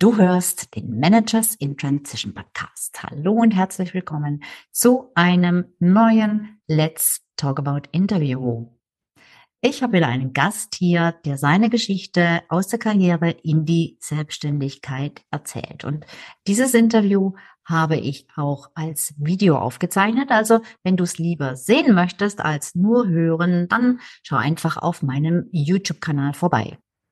Du hörst den Managers in Transition Podcast. Hallo und herzlich willkommen zu einem neuen Let's Talk About Interview. Ich habe wieder einen Gast hier, der seine Geschichte aus der Karriere in die Selbstständigkeit erzählt. Und dieses Interview habe ich auch als Video aufgezeichnet. Also wenn du es lieber sehen möchtest als nur hören, dann schau einfach auf meinem YouTube-Kanal vorbei.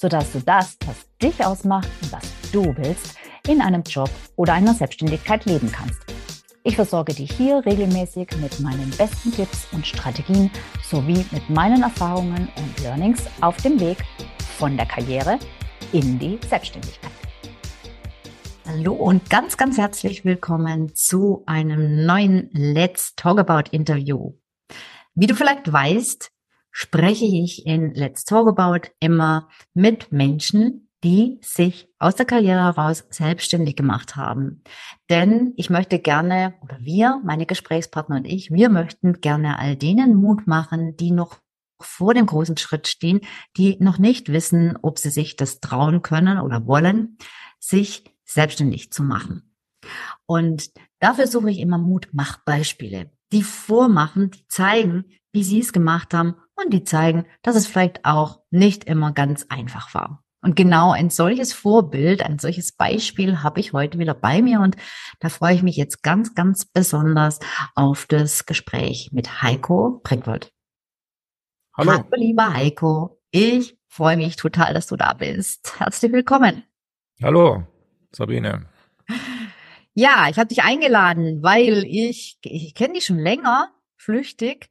sodass du das, was dich ausmacht und was du willst, in einem Job oder einer Selbstständigkeit leben kannst. Ich versorge dich hier regelmäßig mit meinen besten Tipps und Strategien sowie mit meinen Erfahrungen und Learnings auf dem Weg von der Karriere in die Selbstständigkeit. Hallo und ganz, ganz herzlich willkommen zu einem neuen Let's Talk About Interview. Wie du vielleicht weißt, spreche ich in Let's Talk About immer mit Menschen, die sich aus der Karriere heraus selbstständig gemacht haben. Denn ich möchte gerne, oder wir, meine Gesprächspartner und ich, wir möchten gerne all denen Mut machen, die noch vor dem großen Schritt stehen, die noch nicht wissen, ob sie sich das trauen können oder wollen, sich selbstständig zu machen. Und dafür suche ich immer Mutmachbeispiele, die vormachen, die zeigen, wie sie es gemacht haben und die zeigen, dass es vielleicht auch nicht immer ganz einfach war. Und genau ein solches Vorbild, ein solches Beispiel habe ich heute wieder bei mir und da freue ich mich jetzt ganz, ganz besonders auf das Gespräch mit Heiko Brickwold. Hallo. Hallo, lieber Heiko. Ich freue mich total, dass du da bist. Herzlich willkommen. Hallo, Sabine. Ja, ich habe dich eingeladen, weil ich, ich kenne dich schon länger, flüchtig.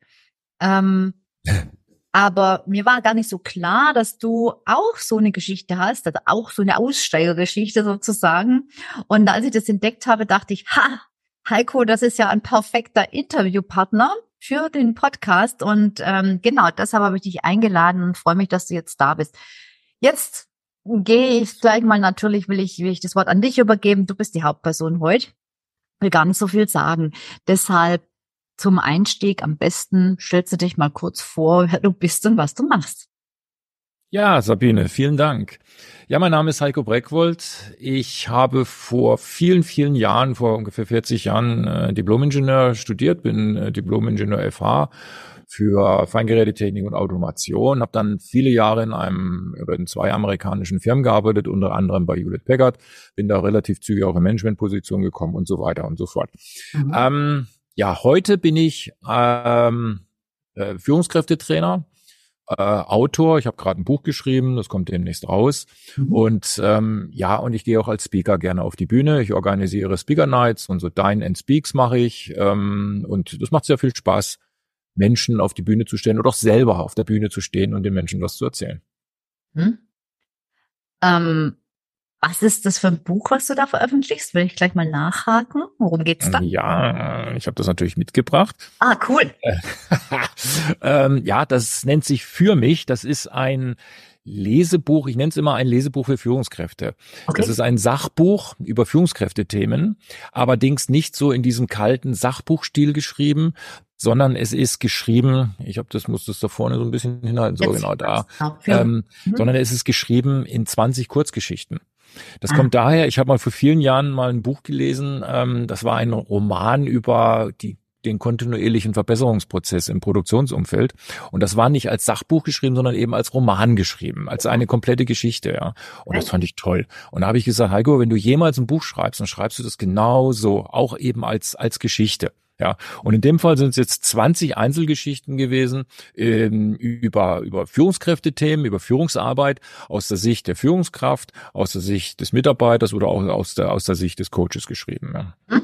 Ähm, Aber mir war gar nicht so klar, dass du auch so eine Geschichte hast, also auch so eine Aussteigergeschichte sozusagen. Und als ich das entdeckt habe, dachte ich, ha, Heiko, das ist ja ein perfekter Interviewpartner für den Podcast. Und ähm, genau, deshalb habe ich dich eingeladen und freue mich, dass du jetzt da bist. Jetzt gehe ich gleich mal, natürlich will ich, will ich das Wort an dich übergeben. Du bist die Hauptperson heute. Will gar nicht so viel sagen. Deshalb zum Einstieg am besten stellst du dich mal kurz vor, wer du bist und was du machst. Ja, Sabine, vielen Dank. Ja, mein Name ist Heiko Breckwold. Ich habe vor vielen, vielen Jahren, vor ungefähr 40 Jahren, äh, Diplomingenieur studiert, bin äh, Diplomingenieur FH für Feingerätetechnik und Automation, habe dann viele Jahre in einem oder in zwei amerikanischen Firmen gearbeitet, unter anderem bei Hewlett Packard, bin da relativ zügig auch in Managementposition gekommen und so weiter und so fort. Mhm. Ähm, ja, heute bin ich ähm, äh, Führungskräftetrainer, äh, Autor. Ich habe gerade ein Buch geschrieben, das kommt demnächst raus. Mhm. Und ähm, ja, und ich gehe auch als Speaker gerne auf die Bühne. Ich organisiere Speaker Nights und so Dine and Speaks mache ich. Ähm, und das macht sehr viel Spaß, Menschen auf die Bühne zu stellen oder auch selber auf der Bühne zu stehen und den Menschen was zu erzählen. Hm? Ähm, was ist das für ein Buch, was du da veröffentlichst? Will ich gleich mal nachhaken. Worum geht's da? Ja, ich habe das natürlich mitgebracht. Ah, cool. ähm, ja, das nennt sich Für mich. Das ist ein Lesebuch, ich nenne es immer ein Lesebuch für Führungskräfte. Okay. Das ist ein Sachbuch über Führungskräftethemen, allerdings nicht so in diesem kalten Sachbuchstil geschrieben, sondern es ist geschrieben, ich habe das muss das da vorne so ein bisschen hinhalten, so Jetzt genau da, ähm, mhm. sondern es ist geschrieben in 20 Kurzgeschichten. Das kommt daher, ich habe mal vor vielen Jahren mal ein Buch gelesen, ähm, das war ein Roman über die den kontinuierlichen Verbesserungsprozess im Produktionsumfeld. Und das war nicht als Sachbuch geschrieben, sondern eben als Roman geschrieben, als eine komplette Geschichte, ja. Und das fand ich toll. Und da habe ich gesagt, Heiko, wenn du jemals ein Buch schreibst, dann schreibst du das genau so, auch eben als, als Geschichte. Ja, und in dem Fall sind es jetzt 20 Einzelgeschichten gewesen ähm, über, über Führungskräftethemen, über Führungsarbeit aus der Sicht der Führungskraft, aus der Sicht des Mitarbeiters oder auch aus der, aus der Sicht des Coaches geschrieben. Ja.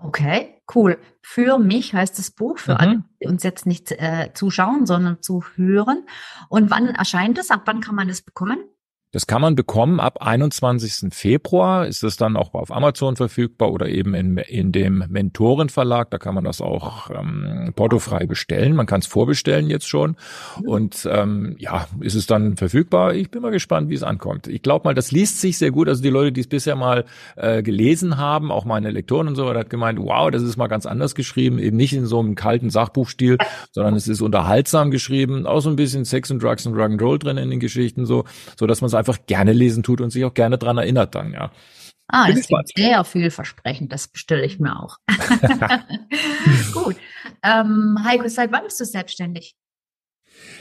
Okay, cool. Für mich heißt das Buch, für mhm. alle, die uns jetzt nicht äh, zuschauen, sondern zu hören. Und wann erscheint es? Ab wann kann man das bekommen? Das kann man bekommen ab 21. Februar. Ist es dann auch auf Amazon verfügbar oder eben in, in dem Mentorenverlag. Da kann man das auch ähm, portofrei bestellen. Man kann es vorbestellen jetzt schon. Und ähm, ja, ist es dann verfügbar. Ich bin mal gespannt, wie es ankommt. Ich glaube mal, das liest sich sehr gut. Also die Leute, die es bisher mal äh, gelesen haben, auch meine Lektoren und so, hat gemeint, wow, das ist mal ganz anders geschrieben. Eben nicht in so einem kalten Sachbuchstil, sondern es ist unterhaltsam geschrieben. Auch so ein bisschen Sex und Drugs und Rock'n'Roll drin in den Geschichten, so, so dass man einfach gerne lesen tut und sich auch gerne dran erinnert dann, ja. Ah, Bin ist sehr vielversprechend, das bestelle ich mir auch. Gut. Ähm, Heiko, seit wann bist du selbstständig?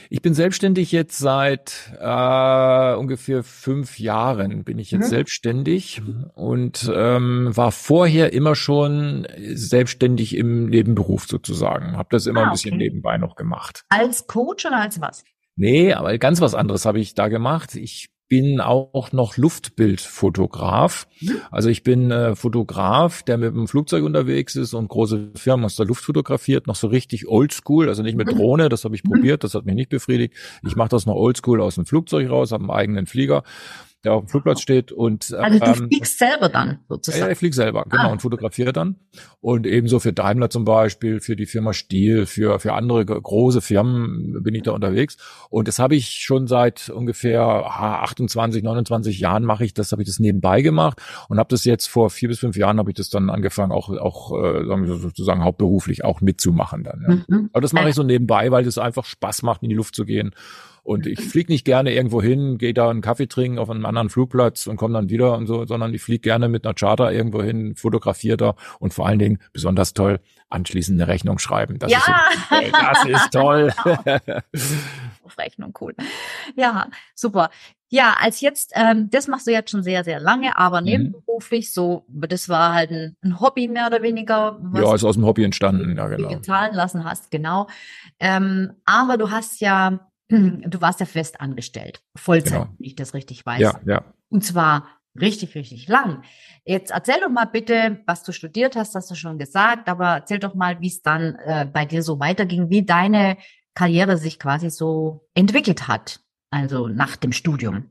Ich bin selbstständig jetzt seit äh, ungefähr fünf Jahren bin ich jetzt mhm. selbstständig und ähm, war vorher immer schon selbstständig im Nebenberuf sozusagen. Habe das immer ah, ein bisschen okay. nebenbei noch gemacht. Als Coach oder als was? Nee, aber ganz was anderes habe ich da gemacht. Ich bin auch noch Luftbildfotograf. Also ich bin äh, Fotograf, der mit dem Flugzeug unterwegs ist und große Firmen aus der Luft fotografiert, noch so richtig oldschool, also nicht mit Drohne, das habe ich probiert, das hat mich nicht befriedigt. Ich mache das noch oldschool aus dem Flugzeug raus, habe einen eigenen Flieger der auf dem Flugplatz steht und also du ähm, fliegst selber dann sozusagen. Ja, ich fliege selber, genau, ah. und fotografiere dann. Und ebenso für Daimler zum Beispiel, für die Firma Stiel, für, für andere große Firmen bin ich da unterwegs. Und das habe ich schon seit ungefähr 28, 29 Jahren mache ich das, habe ich das nebenbei gemacht und habe das jetzt vor vier bis fünf Jahren habe ich das dann angefangen, auch, auch äh, sagen wir sozusagen hauptberuflich auch mitzumachen dann. Ja. Mhm. Aber das mache ich so nebenbei, weil das einfach Spaß macht, in die Luft zu gehen und ich fliege nicht gerne irgendwo hin, gehe da einen Kaffee trinken auf einem anderen Flugplatz und komme dann wieder und so, sondern ich fliege gerne mit einer Charter irgendwo hin, fotografiere da und vor allen Dingen besonders toll anschließend eine Rechnung schreiben. Das ja. ist, das ist toll. Rechnung, cool. Ja, super. Ja, als jetzt, ähm, das machst du jetzt schon sehr, sehr lange, aber mhm. nebenberuflich, so, das war halt ein, ein Hobby mehr oder weniger. ja, ist aus dem Hobby entstanden, ja, genau. Zahlen lassen hast, genau. Ähm, aber du hast ja Du warst ja fest angestellt, Vollzeit, genau. wenn ich das richtig weiß. Ja, ja. Und zwar richtig, richtig lang. Jetzt erzähl doch mal bitte, was du studiert hast, hast du schon gesagt, aber erzähl doch mal, wie es dann äh, bei dir so weiterging, wie deine Karriere sich quasi so entwickelt hat, also nach dem Studium.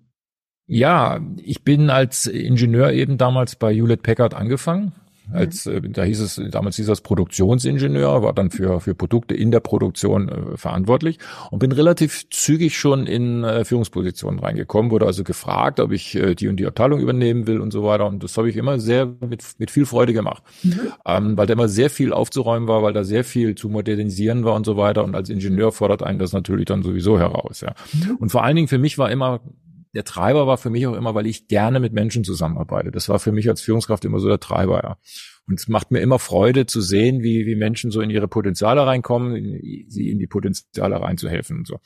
Ja, ich bin als Ingenieur eben damals bei Hewlett Packard angefangen als äh, da hieß es damals hieß das Produktionsingenieur, war dann für für Produkte in der Produktion äh, verantwortlich und bin relativ zügig schon in äh, Führungspositionen reingekommen, wurde also gefragt, ob ich äh, die und die Abteilung übernehmen will und so weiter und das habe ich immer sehr mit mit viel Freude gemacht, mhm. ähm, weil da immer sehr viel aufzuräumen war, weil da sehr viel zu modernisieren war und so weiter und als Ingenieur fordert einen das natürlich dann sowieso heraus, ja. Mhm. Und vor allen Dingen für mich war immer der Treiber war für mich auch immer, weil ich gerne mit Menschen zusammenarbeite. Das war für mich als Führungskraft immer so der Treiber, ja. Und es macht mir immer Freude zu sehen, wie, wie Menschen so in ihre Potenziale reinkommen, in, sie in die Potenziale reinzuhelfen und so.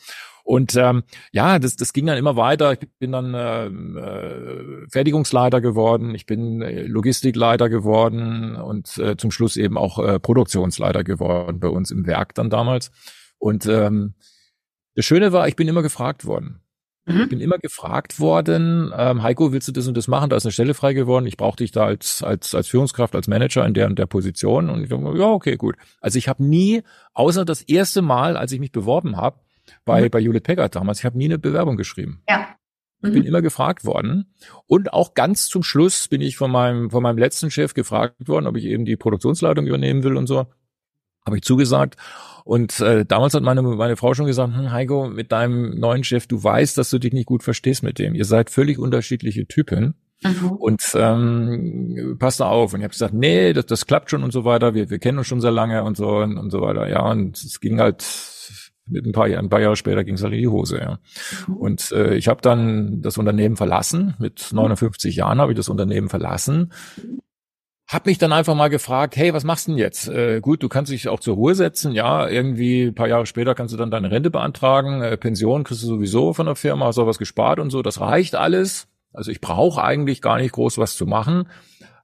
Und ähm, ja, das, das ging dann immer weiter. Ich bin dann äh, äh, Fertigungsleiter geworden, ich bin äh, Logistikleiter geworden und äh, zum Schluss eben auch äh, Produktionsleiter geworden bei uns im Werk dann damals. Und ähm, das Schöne war, ich bin immer gefragt worden. Mhm. Ich bin immer gefragt worden, ähm, Heiko, willst du das und das machen? Da ist eine Stelle frei geworden. Ich brauche dich da als, als, als Führungskraft, als Manager in der und der Position. Und ich dachte, ja, okay, gut. Also ich habe nie, außer das erste Mal, als ich mich beworben habe, bei, mhm. bei Hewlett Packard damals, ich habe nie eine Bewerbung geschrieben. Ja. Ich bin mhm. immer gefragt worden. Und auch ganz zum Schluss bin ich von meinem, von meinem letzten Chef gefragt worden, ob ich eben die Produktionsleitung übernehmen will und so. Habe ich zugesagt. Und äh, damals hat meine, meine Frau schon gesagt, hm, Heiko, mit deinem neuen Chef, du weißt, dass du dich nicht gut verstehst mit dem. Ihr seid völlig unterschiedliche Typen. Mhm. Und ähm, passt da auf. Und ich habe gesagt, nee, das, das klappt schon und so weiter. Wir, wir kennen uns schon sehr lange und so und, und so weiter. Ja, und es ging halt mit ein paar Jahren, ein paar Jahre später ging es halt in die Hose. Ja. Mhm. Und äh, ich habe dann das Unternehmen verlassen. Mit 59 Jahren habe ich das Unternehmen verlassen hab mich dann einfach mal gefragt, hey, was machst du denn jetzt? Äh, gut, du kannst dich auch zur Ruhe setzen, ja, irgendwie ein paar Jahre später kannst du dann deine Rente beantragen, äh, Pension kriegst du sowieso von der Firma, hast auch was gespart und so, das reicht alles. Also ich brauche eigentlich gar nicht groß was zu machen.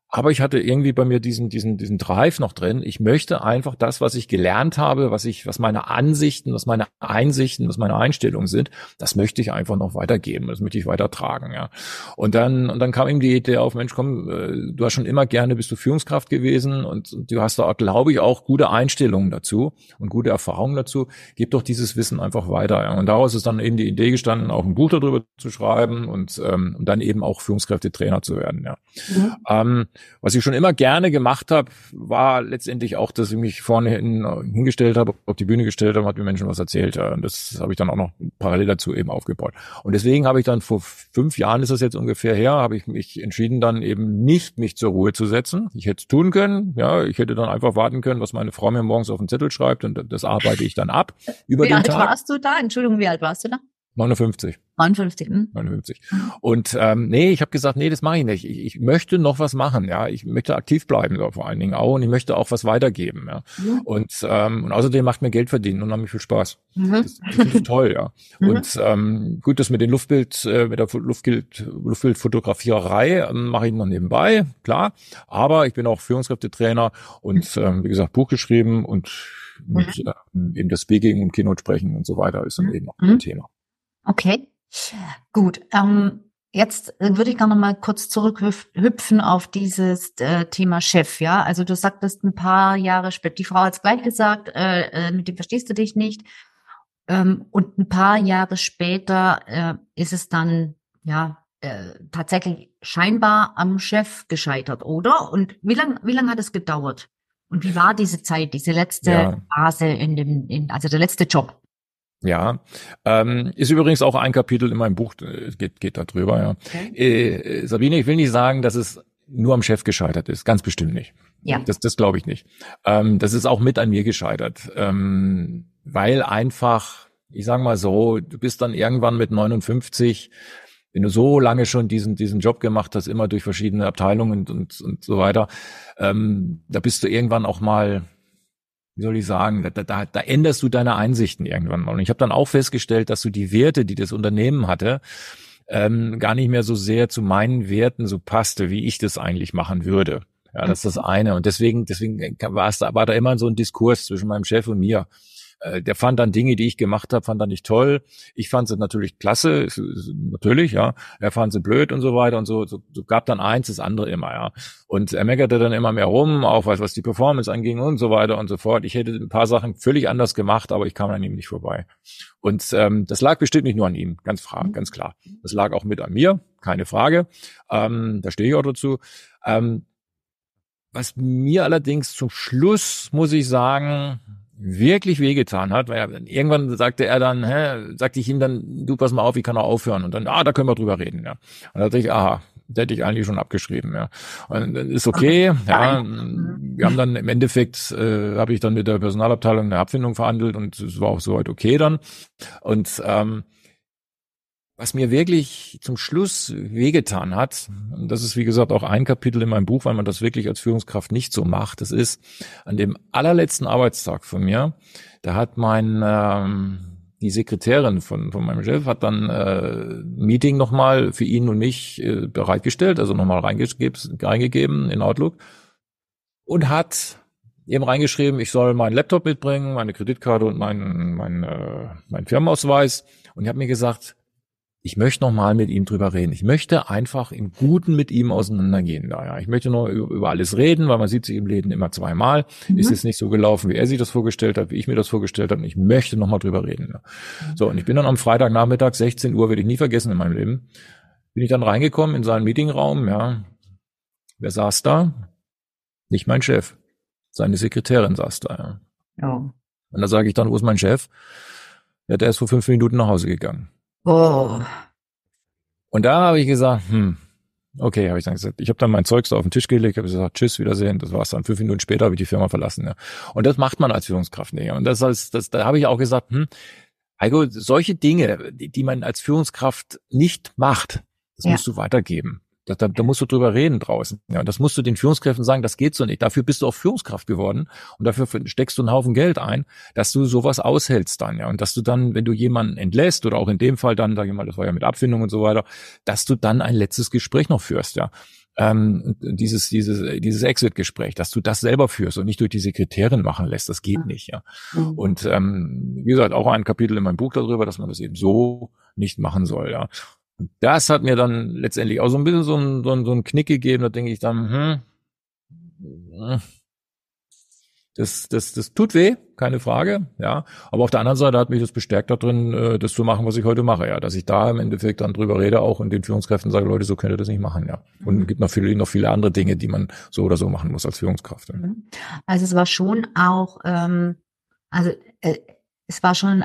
Aber ich hatte irgendwie bei mir diesen, diesen, diesen Drive noch drin. Ich möchte einfach das, was ich gelernt habe, was ich, was meine Ansichten, was meine Einsichten, was meine Einstellungen sind, das möchte ich einfach noch weitergeben. Das möchte ich weitertragen, ja. Und dann, und dann kam ihm die Idee auf, Mensch, komm, äh, du hast schon immer gerne, bist du Führungskraft gewesen und, und du hast da, glaube ich, auch gute Einstellungen dazu und gute Erfahrungen dazu. Gib doch dieses Wissen einfach weiter, ja. Und daraus ist dann eben die Idee gestanden, auch ein Buch darüber zu schreiben und, ähm, und dann eben auch Führungskräftetrainer zu werden, ja. Mhm. Ähm, was ich schon immer gerne gemacht habe, war letztendlich auch, dass ich mich vorne hin, hingestellt habe, auf die Bühne gestellt habe, hat mir Menschen was erzählt. Und das habe ich dann auch noch parallel dazu eben aufgebaut. Und deswegen habe ich dann vor fünf Jahren ist das jetzt ungefähr her, habe ich mich entschieden, dann eben nicht mich zur Ruhe zu setzen. Ich hätte es tun können, ja, ich hätte dann einfach warten können, was meine Frau mir morgens auf den Zettel schreibt und das arbeite ich dann ab über wie den Tag. Wie alt warst du da? Entschuldigung, wie alt warst du da? 59. 59. Hm? 59. Und ähm, nee, ich habe gesagt, nee, das mache ich nicht. Ich, ich möchte noch was machen, ja. Ich möchte aktiv bleiben, so, vor allen Dingen auch, und ich möchte auch was weitergeben, ja. Mhm. Und ähm, und außerdem macht mir Geld verdienen und unheimlich viel Spaß. Mhm. Das, das ist toll, ja. Mhm. Und ähm, gut, das mit den Luftbild, äh, mit der Luftbild, Luftbildfotografiererei ähm, mache ich noch nebenbei, klar. Aber ich bin auch Führungskräftetrainer und ähm, wie gesagt Buch geschrieben und mit, äh, eben das Speaking und Keynote sprechen und so weiter ist dann eben auch ein Thema. Okay, gut. Ähm, jetzt würde ich gerne mal kurz zurückhüpfen auf dieses äh, Thema Chef. Ja, also du sagtest ein paar Jahre später, die Frau hat es gleich gesagt, äh, äh, mit dem verstehst du dich nicht. Ähm, und ein paar Jahre später äh, ist es dann ja äh, tatsächlich scheinbar am Chef gescheitert, oder? Und wie lange wie lang hat es gedauert? Und wie war diese Zeit, diese letzte ja. Phase in dem, in, also der letzte Job? Ja, ähm, ist übrigens auch ein Kapitel in meinem Buch, äh, geht, geht da drüber, ja. Okay. Äh, Sabine, ich will nicht sagen, dass es nur am Chef gescheitert ist, ganz bestimmt nicht. Ja. Das, das glaube ich nicht. Ähm, das ist auch mit an mir gescheitert, ähm, weil einfach, ich sage mal so, du bist dann irgendwann mit 59, wenn du so lange schon diesen diesen Job gemacht hast, immer durch verschiedene Abteilungen und und, und so weiter, ähm, da bist du irgendwann auch mal wie soll ich sagen, da, da, da änderst du deine Einsichten irgendwann mal. Und ich habe dann auch festgestellt, dass du die Werte, die das Unternehmen hatte, ähm, gar nicht mehr so sehr zu meinen Werten so passte, wie ich das eigentlich machen würde. Ja, das ist das eine. Und deswegen, deswegen war es da, war da immer so ein Diskurs zwischen meinem Chef und mir. Äh, der fand dann Dinge, die ich gemacht habe, fand er nicht toll. Ich fand sie natürlich klasse, natürlich, ja. Er fand sie blöd und so weiter und so. So, so gab dann eins, das andere immer, ja. Und er meckerte dann immer mehr rum, auch was, was die Performance anging und so weiter und so fort. Ich hätte ein paar Sachen völlig anders gemacht, aber ich kam an ihm nicht vorbei. Und ähm, das lag bestimmt nicht nur an ihm, ganz, fra ganz klar. Das lag auch mit an mir, keine Frage. Ähm, da stehe ich auch dazu. Ähm, was mir allerdings zum Schluss, muss ich sagen, wirklich wehgetan hat, weil er, irgendwann sagte er dann, hä, sagte ich ihm dann, du pass mal auf, wie kann er aufhören? Und dann, ah, da können wir drüber reden, ja. Und da dachte ich, aha, der hätte ich eigentlich schon abgeschrieben, ja. Und das ist okay, ja. Wir haben dann im Endeffekt, äh, habe ich dann mit der Personalabteilung eine Abfindung verhandelt und es war auch soweit okay dann. Und ähm, was mir wirklich zum Schluss wehgetan hat, und das ist wie gesagt auch ein Kapitel in meinem Buch, weil man das wirklich als Führungskraft nicht so macht, das ist an dem allerletzten Arbeitstag von mir, da hat mein ähm, die Sekretärin von, von meinem Chef hat dann äh, Meeting nochmal für ihn und mich äh, bereitgestellt, also nochmal reingegeben, reingegeben in Outlook und hat eben reingeschrieben, ich soll meinen Laptop mitbringen, meine Kreditkarte und meinen mein, äh, mein Firmenausweis. Und ich habe mir gesagt, ich möchte noch mal mit ihm drüber reden. Ich möchte einfach im Guten mit ihm auseinandergehen. Da, ja. Ich möchte nur über alles reden, weil man sieht sich im Leben immer zweimal. Mhm. Ist es nicht so gelaufen, wie er sich das vorgestellt hat, wie ich mir das vorgestellt habe. Und ich möchte noch mal drüber reden. So, und ich bin dann am Freitagnachmittag, 16 Uhr, werde ich nie vergessen in meinem Leben, bin ich dann reingekommen in seinen Meetingraum, ja. Wer saß da? Nicht mein Chef. Seine Sekretärin saß da, ja. ja. Und da sage ich dann, wo ist mein Chef? Ja, der ist vor fünf Minuten nach Hause gegangen. Oh. Und da habe ich gesagt, hm, okay, habe ich dann gesagt, ich habe dann mein Zeug so auf den Tisch gelegt, habe gesagt, tschüss, Wiedersehen, das war's dann. Fünf Minuten später habe ich die Firma verlassen. Ja. Und das macht man als Führungskraft nicht. Und das heißt, das, da habe ich auch gesagt, hm, Heiko, solche Dinge, die, die man als Führungskraft nicht macht, das ja. musst du weitergeben. Da, da, da musst du drüber reden draußen. Ja, und das musst du den Führungskräften sagen, das geht so nicht. Dafür bist du auch Führungskraft geworden und dafür steckst du einen Haufen Geld ein, dass du sowas aushältst dann, ja. Und dass du dann, wenn du jemanden entlässt oder auch in dem Fall dann, sag ich mal, das war ja mit Abfindung und so weiter, dass du dann ein letztes Gespräch noch führst, ja. ähm, dieses, dieses, dieses Exit-Gespräch, dass du das selber führst und nicht durch die Sekretärin machen lässt, das geht nicht, ja. Mhm. Und ähm, wie gesagt, auch ein Kapitel in meinem Buch darüber, dass man das eben so nicht machen soll, ja. Und das hat mir dann letztendlich auch so ein bisschen so ein, so ein, so ein Knick gegeben, da denke ich dann, hm, das, das, das tut weh, keine Frage, ja. Aber auf der anderen Seite hat mich das bestärkt darin, äh, das zu machen, was ich heute mache, ja. Dass ich da im Endeffekt dann drüber rede, auch in den Führungskräften sage, Leute, so könnt ihr das nicht machen, ja. Und es mhm. gibt noch viele, noch viele andere Dinge, die man so oder so machen muss als Führungskraft. Ja. Mhm. Also es war schon auch, ähm, also äh, es war schon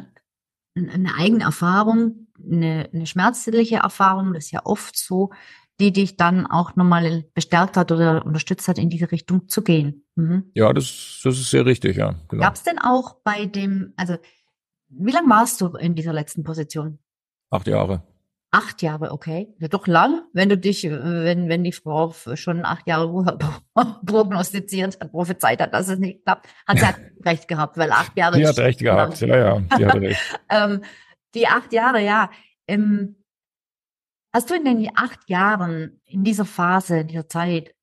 eine eigene Erfahrung, eine, eine schmerzliche Erfahrung, das ist ja oft so, die dich dann auch nochmal bestärkt hat oder unterstützt hat, in diese Richtung zu gehen. Mhm. Ja, das, das ist sehr richtig, ja. Genau. Gab es denn auch bei dem, also wie lange warst du in dieser letzten Position? Acht Jahre. Acht Jahre, okay. Ja, doch lang, wenn du dich, wenn, wenn die Frau schon acht Jahre prognostiziert hat, prophezeit hat, dass es nicht klappt, hat sie halt recht gehabt, weil acht Jahre. Die hat recht gehabt, ja, ja, die hat recht. ähm, die acht Jahre, ja. Ähm, Hast du in den acht Jahren, in dieser Phase, in dieser Zeit,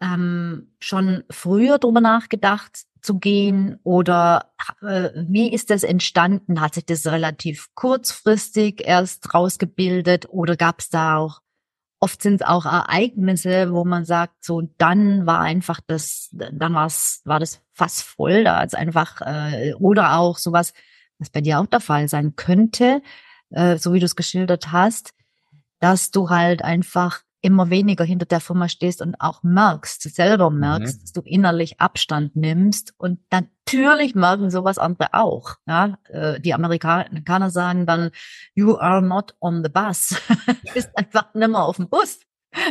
ähm, schon früher drüber nachgedacht zu gehen oder äh, wie ist das entstanden? Hat sich das relativ kurzfristig erst rausgebildet oder gab es da auch, oft sind es auch Ereignisse, wo man sagt, so dann war einfach das, dann war's, war das fast voll, da als einfach, äh, oder auch sowas, was bei dir auch der Fall sein könnte, äh, so wie du es geschildert hast, dass du halt einfach immer weniger hinter der Firma stehst und auch merkst, selber mhm. merkst, mhm. dass du innerlich Abstand nimmst. Und natürlich merken sowas andere auch. Ja, äh, die Amerikaner sagen dann, you are not on the bus. du bist einfach nicht mehr auf dem Bus.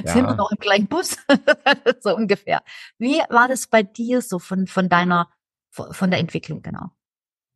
Ja. Sind wir noch im gleichen Bus? so ungefähr. Wie war das bei dir so von, von deiner, von der Entwicklung genau?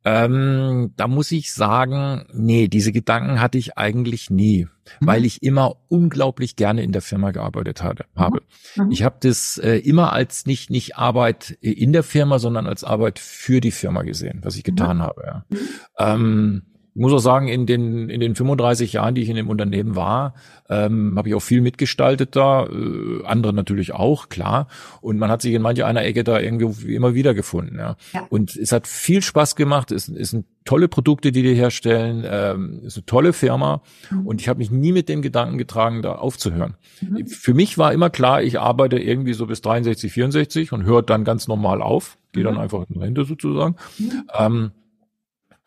Ähm, da muss ich sagen, nee, diese Gedanken hatte ich eigentlich nie, mhm. weil ich immer unglaublich gerne in der Firma gearbeitet hatte, mhm. habe. Mhm. Ich habe das äh, immer als nicht nicht Arbeit in der Firma, sondern als Arbeit für die Firma gesehen, was ich mhm. getan habe. Ja. Mhm. Ähm, ich muss auch sagen, in den, in den 35 Jahren, die ich in dem Unternehmen war, ähm, habe ich auch viel mitgestaltet da, äh, andere natürlich auch, klar. Und man hat sich in mancher einer Ecke da irgendwie immer wieder gefunden. Ja. ja. Und es hat viel Spaß gemacht, es, es sind tolle Produkte, die die herstellen, ähm, es ist eine tolle Firma. Mhm. Und ich habe mich nie mit dem Gedanken getragen, da aufzuhören. Mhm. Für mich war immer klar, ich arbeite irgendwie so bis 63, 64 und höre dann ganz normal auf, gehe dann mhm. einfach in Rente sozusagen. Mhm. Ähm,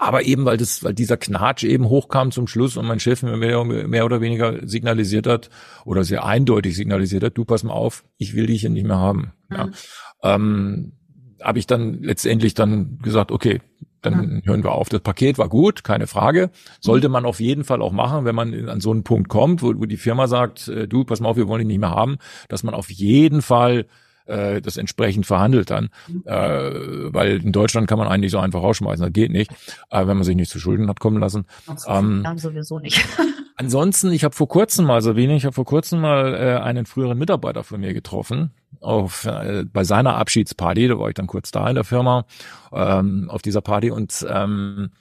aber eben, weil das, weil dieser Knatsch eben hochkam zum Schluss und mein Chef mir mehr, mehr oder weniger signalisiert hat oder sehr eindeutig signalisiert hat, du pass mal auf, ich will dich hier nicht mehr haben. Mhm. Ja. Ähm, habe ich dann letztendlich dann gesagt, okay, dann mhm. hören wir auf. Das Paket war gut, keine Frage. Sollte man auf jeden Fall auch machen, wenn man an so einen Punkt kommt, wo, wo die Firma sagt, äh, du, pass mal auf, wir wollen dich nicht mehr haben, dass man auf jeden Fall äh, das entsprechend verhandelt dann. Äh, weil in Deutschland kann man eigentlich so einfach rausschmeißen, das geht nicht, äh, wenn man sich nicht zu Schulden hat kommen lassen. Ähm, sowieso nicht. ansonsten, ich habe vor kurzem mal, Sabine, ich habe vor kurzem mal äh, einen früheren Mitarbeiter von mir getroffen, auf äh, bei seiner Abschiedsparty, da war ich dann kurz da in der Firma, ähm, auf dieser Party und ähm,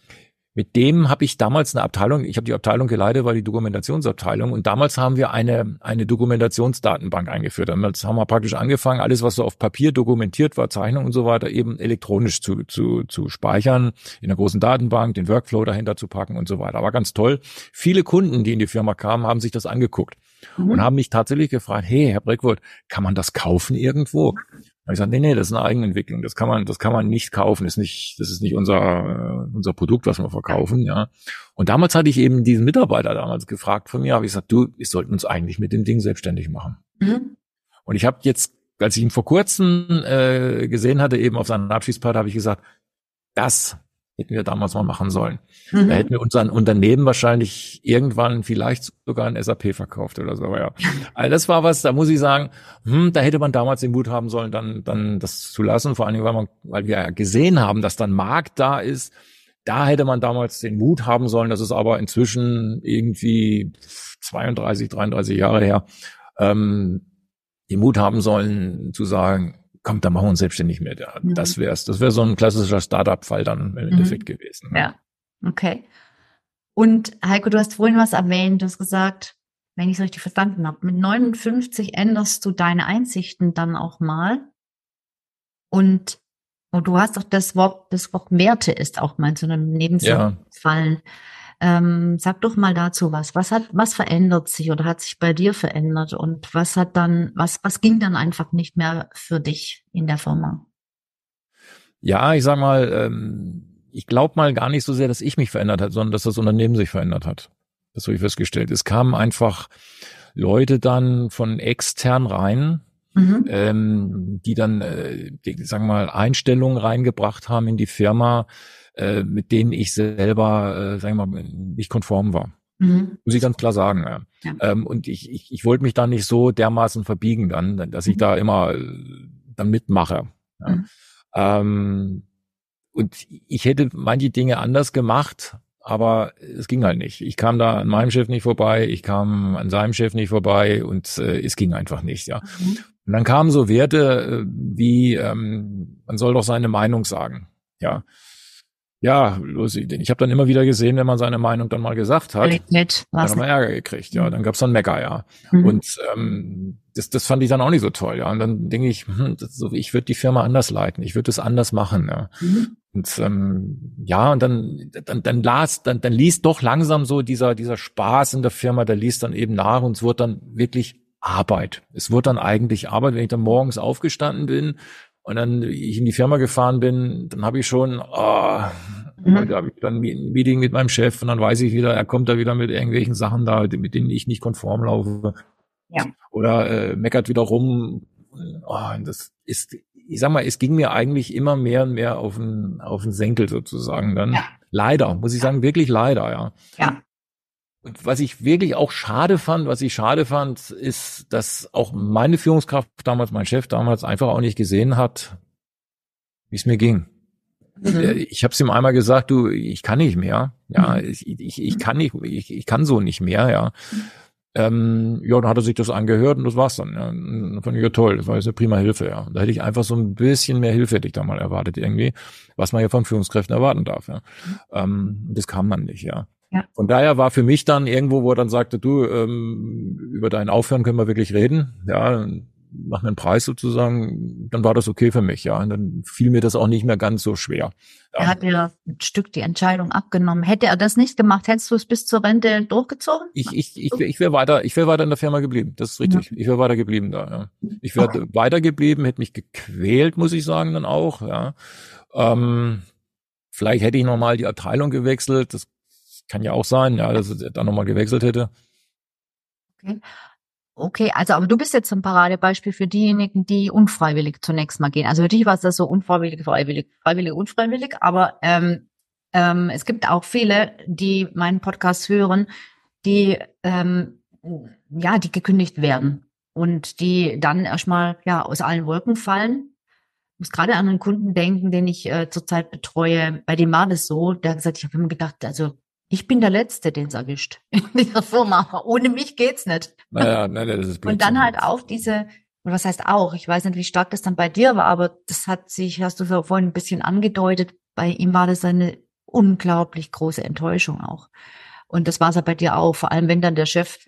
mit dem habe ich damals eine Abteilung, ich habe die Abteilung geleitet, war die Dokumentationsabteilung und damals haben wir eine, eine Dokumentationsdatenbank eingeführt. Damals haben wir praktisch angefangen, alles, was so auf Papier dokumentiert war, Zeichnung und so weiter, eben elektronisch zu, zu, zu speichern, in einer großen Datenbank, den Workflow dahinter zu packen und so weiter. War ganz toll. Viele Kunden, die in die Firma kamen, haben sich das angeguckt mhm. und haben mich tatsächlich gefragt, hey, Herr Breckwood, kann man das kaufen irgendwo? Habe ich gesagt, nee, nee, das ist eine Eigenentwicklung. Das kann man, das kann man nicht kaufen. Das ist nicht, das ist nicht unser, äh, unser Produkt, was wir verkaufen, ja. Und damals hatte ich eben diesen Mitarbeiter damals gefragt von mir, habe ich gesagt, du, wir sollten uns eigentlich mit dem Ding selbstständig machen. Mhm. Und ich habe jetzt, als ich ihn vor kurzem äh, gesehen hatte, eben auf seiner Abschiedsparty, habe ich gesagt, das hätten wir damals mal machen sollen. Mhm. Da hätten wir unser Unternehmen wahrscheinlich irgendwann vielleicht sogar ein SAP verkauft oder so. Ja. Also das war was, da muss ich sagen, hm, da hätte man damals den Mut haben sollen, dann, dann das zu lassen. Vor allen Dingen, weil, man, weil wir ja gesehen haben, dass dann Markt da ist. Da hätte man damals den Mut haben sollen. Das ist aber inzwischen irgendwie 32, 33 Jahre her. Ähm, den Mut haben sollen zu sagen, komm, dann machen wir uns selbstständig mit. Ja, mhm. Das wär's. Das wäre so ein klassischer Startup-Fall dann im Endeffekt mhm. gewesen. Ja. ja, okay. Und Heiko, du hast vorhin was erwähnt, du hast gesagt, wenn ich es richtig verstanden habe, mit 59 änderst du deine Einsichten dann auch mal. Und, und du hast auch das Wort, das Wort Werte ist auch mal in so einem Nebensatz gefallen. Ähm, sag doch mal dazu was. Was hat, was verändert sich oder hat sich bei dir verändert und was hat dann, was, was ging dann einfach nicht mehr für dich in der Firma? Ja, ich sag mal, ähm, ich glaube mal gar nicht so sehr, dass ich mich verändert hat, sondern dass das Unternehmen sich verändert hat. Das habe ich festgestellt. Es kamen einfach Leute dann von extern rein, mhm. ähm, die dann, äh, die, sagen wir mal, Einstellungen reingebracht haben in die Firma, äh, mit denen ich selber, äh, sagen wir mal, nicht konform war. Mhm. Muss ich ganz klar sagen. Ja. ja. Ähm, und ich, ich, ich wollte mich da nicht so dermaßen verbiegen dann, dass ich mhm. da immer äh, dann mitmache. Ja. Mhm. Ähm, und ich hätte manche Dinge anders gemacht, aber es ging halt nicht. Ich kam da an meinem Chef nicht vorbei, ich kam an seinem Chef nicht vorbei und äh, es ging einfach nicht, ja. Mhm. Und dann kamen so Werte äh, wie, ähm, man soll doch seine Meinung sagen, ja. Ja, ich habe dann immer wieder gesehen, wenn man seine Meinung dann mal gesagt hat, Qualität, dann haben wir Ärger gekriegt, ja, dann gab's dann Mecker, ja. Mhm. Und ähm, das, das fand ich dann auch nicht so toll, ja. Und dann denke ich, hm, das, so, ich würde die Firma anders leiten, ich würde das anders machen, ja. Mhm. Und ähm, ja, und dann, dann, dann las, dann, dann ließ doch langsam so dieser, dieser Spaß in der Firma, der ließ dann eben nach und es wurde dann wirklich Arbeit. Es wurde dann eigentlich Arbeit, wenn ich dann morgens aufgestanden bin und dann ich in die Firma gefahren bin, dann habe ich schon, oh, mhm. heute habe ich dann ein Meeting mit meinem Chef und dann weiß ich wieder, er kommt da wieder mit irgendwelchen Sachen da, mit denen ich nicht konform laufe. Ja. Oder äh, meckert wieder rum. Oh, das ist, ich sag mal, es ging mir eigentlich immer mehr und mehr auf den, auf den Senkel sozusagen dann. Ja. Leider, muss ich sagen, wirklich leider, ja. Ja. Und was ich wirklich auch schade fand, was ich schade fand, ist, dass auch meine Führungskraft damals, mein Chef damals einfach auch nicht gesehen hat, wie es mir ging. Mhm. Äh, ich habe es ihm einmal gesagt, du, ich kann nicht mehr. Ja, mhm. ich, ich, ich kann nicht, ich, ich kann so nicht mehr, ja. Mhm. Ähm, ja, dann hat er sich das angehört und das war's dann. Ja. Dann fand ich ja toll, das war jetzt eine prima Hilfe, ja. Da hätte ich einfach so ein bisschen mehr Hilfe hätte ich da mal erwartet irgendwie, was man ja von Führungskräften erwarten darf, ja. Ähm, das kam dann nicht, ja. Ja. Von daher war für mich dann irgendwo, wo er dann sagte, du, ähm, über dein Aufhören können wir wirklich reden. Ja, mach mir einen Preis sozusagen, dann war das okay für mich, ja. Und dann fiel mir das auch nicht mehr ganz so schwer. Ja. Er hat dir ein Stück die Entscheidung abgenommen. Hätte er das nicht gemacht, hättest du es bis zur Rente durchgezogen? Ich, ich, ich, ich wäre weiter, ich wäre weiter in der Firma geblieben. Das ist richtig. Ja. Ich wäre weiter geblieben da, ja. Ich wäre okay. weiter geblieben, hätte mich gequält, muss ich sagen, dann auch, ja. Ähm, vielleicht hätte ich nochmal die Abteilung gewechselt. Das kann ja auch sein, ja, dass er dann nochmal gewechselt hätte. Okay. Okay, also aber du bist jetzt ein Paradebeispiel für diejenigen, die unfreiwillig zunächst mal gehen. Also für dich war es das so unfreiwillig, freiwillig, freiwillig, unfreiwillig. Aber ähm, ähm, es gibt auch viele, die meinen Podcast hören, die ähm, ja, die gekündigt werden und die dann erstmal ja aus allen Wolken fallen. Ich muss gerade an einen Kunden denken, den ich äh, zurzeit betreue. Bei dem war das so, der hat gesagt, ich habe immer gedacht, also ich bin der Letzte, den es erwischt in dieser Firma. Ohne mich geht's nicht. Naja, nein, das ist blöd. Und dann halt auch diese, was heißt auch, ich weiß nicht, wie stark das dann bei dir war, aber das hat sich, hast du vorhin ein bisschen angedeutet, bei ihm war das eine unglaublich große Enttäuschung auch. Und das war es ja bei dir auch, vor allem wenn dann der Chef,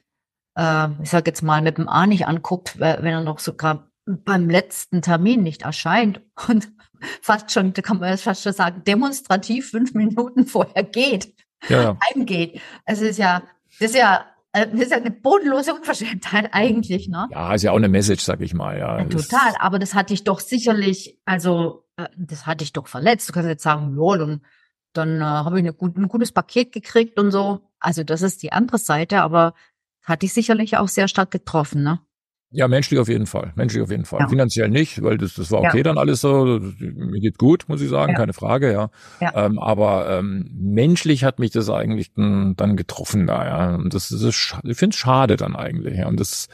äh, ich sag jetzt mal, mit dem A nicht anguckt, wenn er noch sogar beim letzten Termin nicht erscheint und fast schon, da kann man fast schon sagen, demonstrativ fünf Minuten vorher geht ja. heimgeht. Also ist ja, das ist ja, äh, das ist ja eine bodenlose Unverschämtheit eigentlich, ne? Ja, ist ja auch eine Message, sag ich mal, ja. ja total, aber das hatte ich doch sicherlich, also äh, das hatte ich doch verletzt. Du kannst jetzt sagen, ja, dann, dann äh, habe ich gut, ein gutes Paket gekriegt und so. Also das ist die andere Seite, aber hatte ich sicherlich auch sehr stark getroffen, ne? Ja, menschlich auf jeden Fall. Menschlich auf jeden Fall. Ja. Finanziell nicht, weil das, das war okay ja. dann alles so. Mir geht gut, muss ich sagen, ja. keine Frage, ja. Ähm, aber ähm, menschlich hat mich das eigentlich dann, getroffen da, ja. Und das, das ist, ich finde es schade dann eigentlich. Ja. Und das,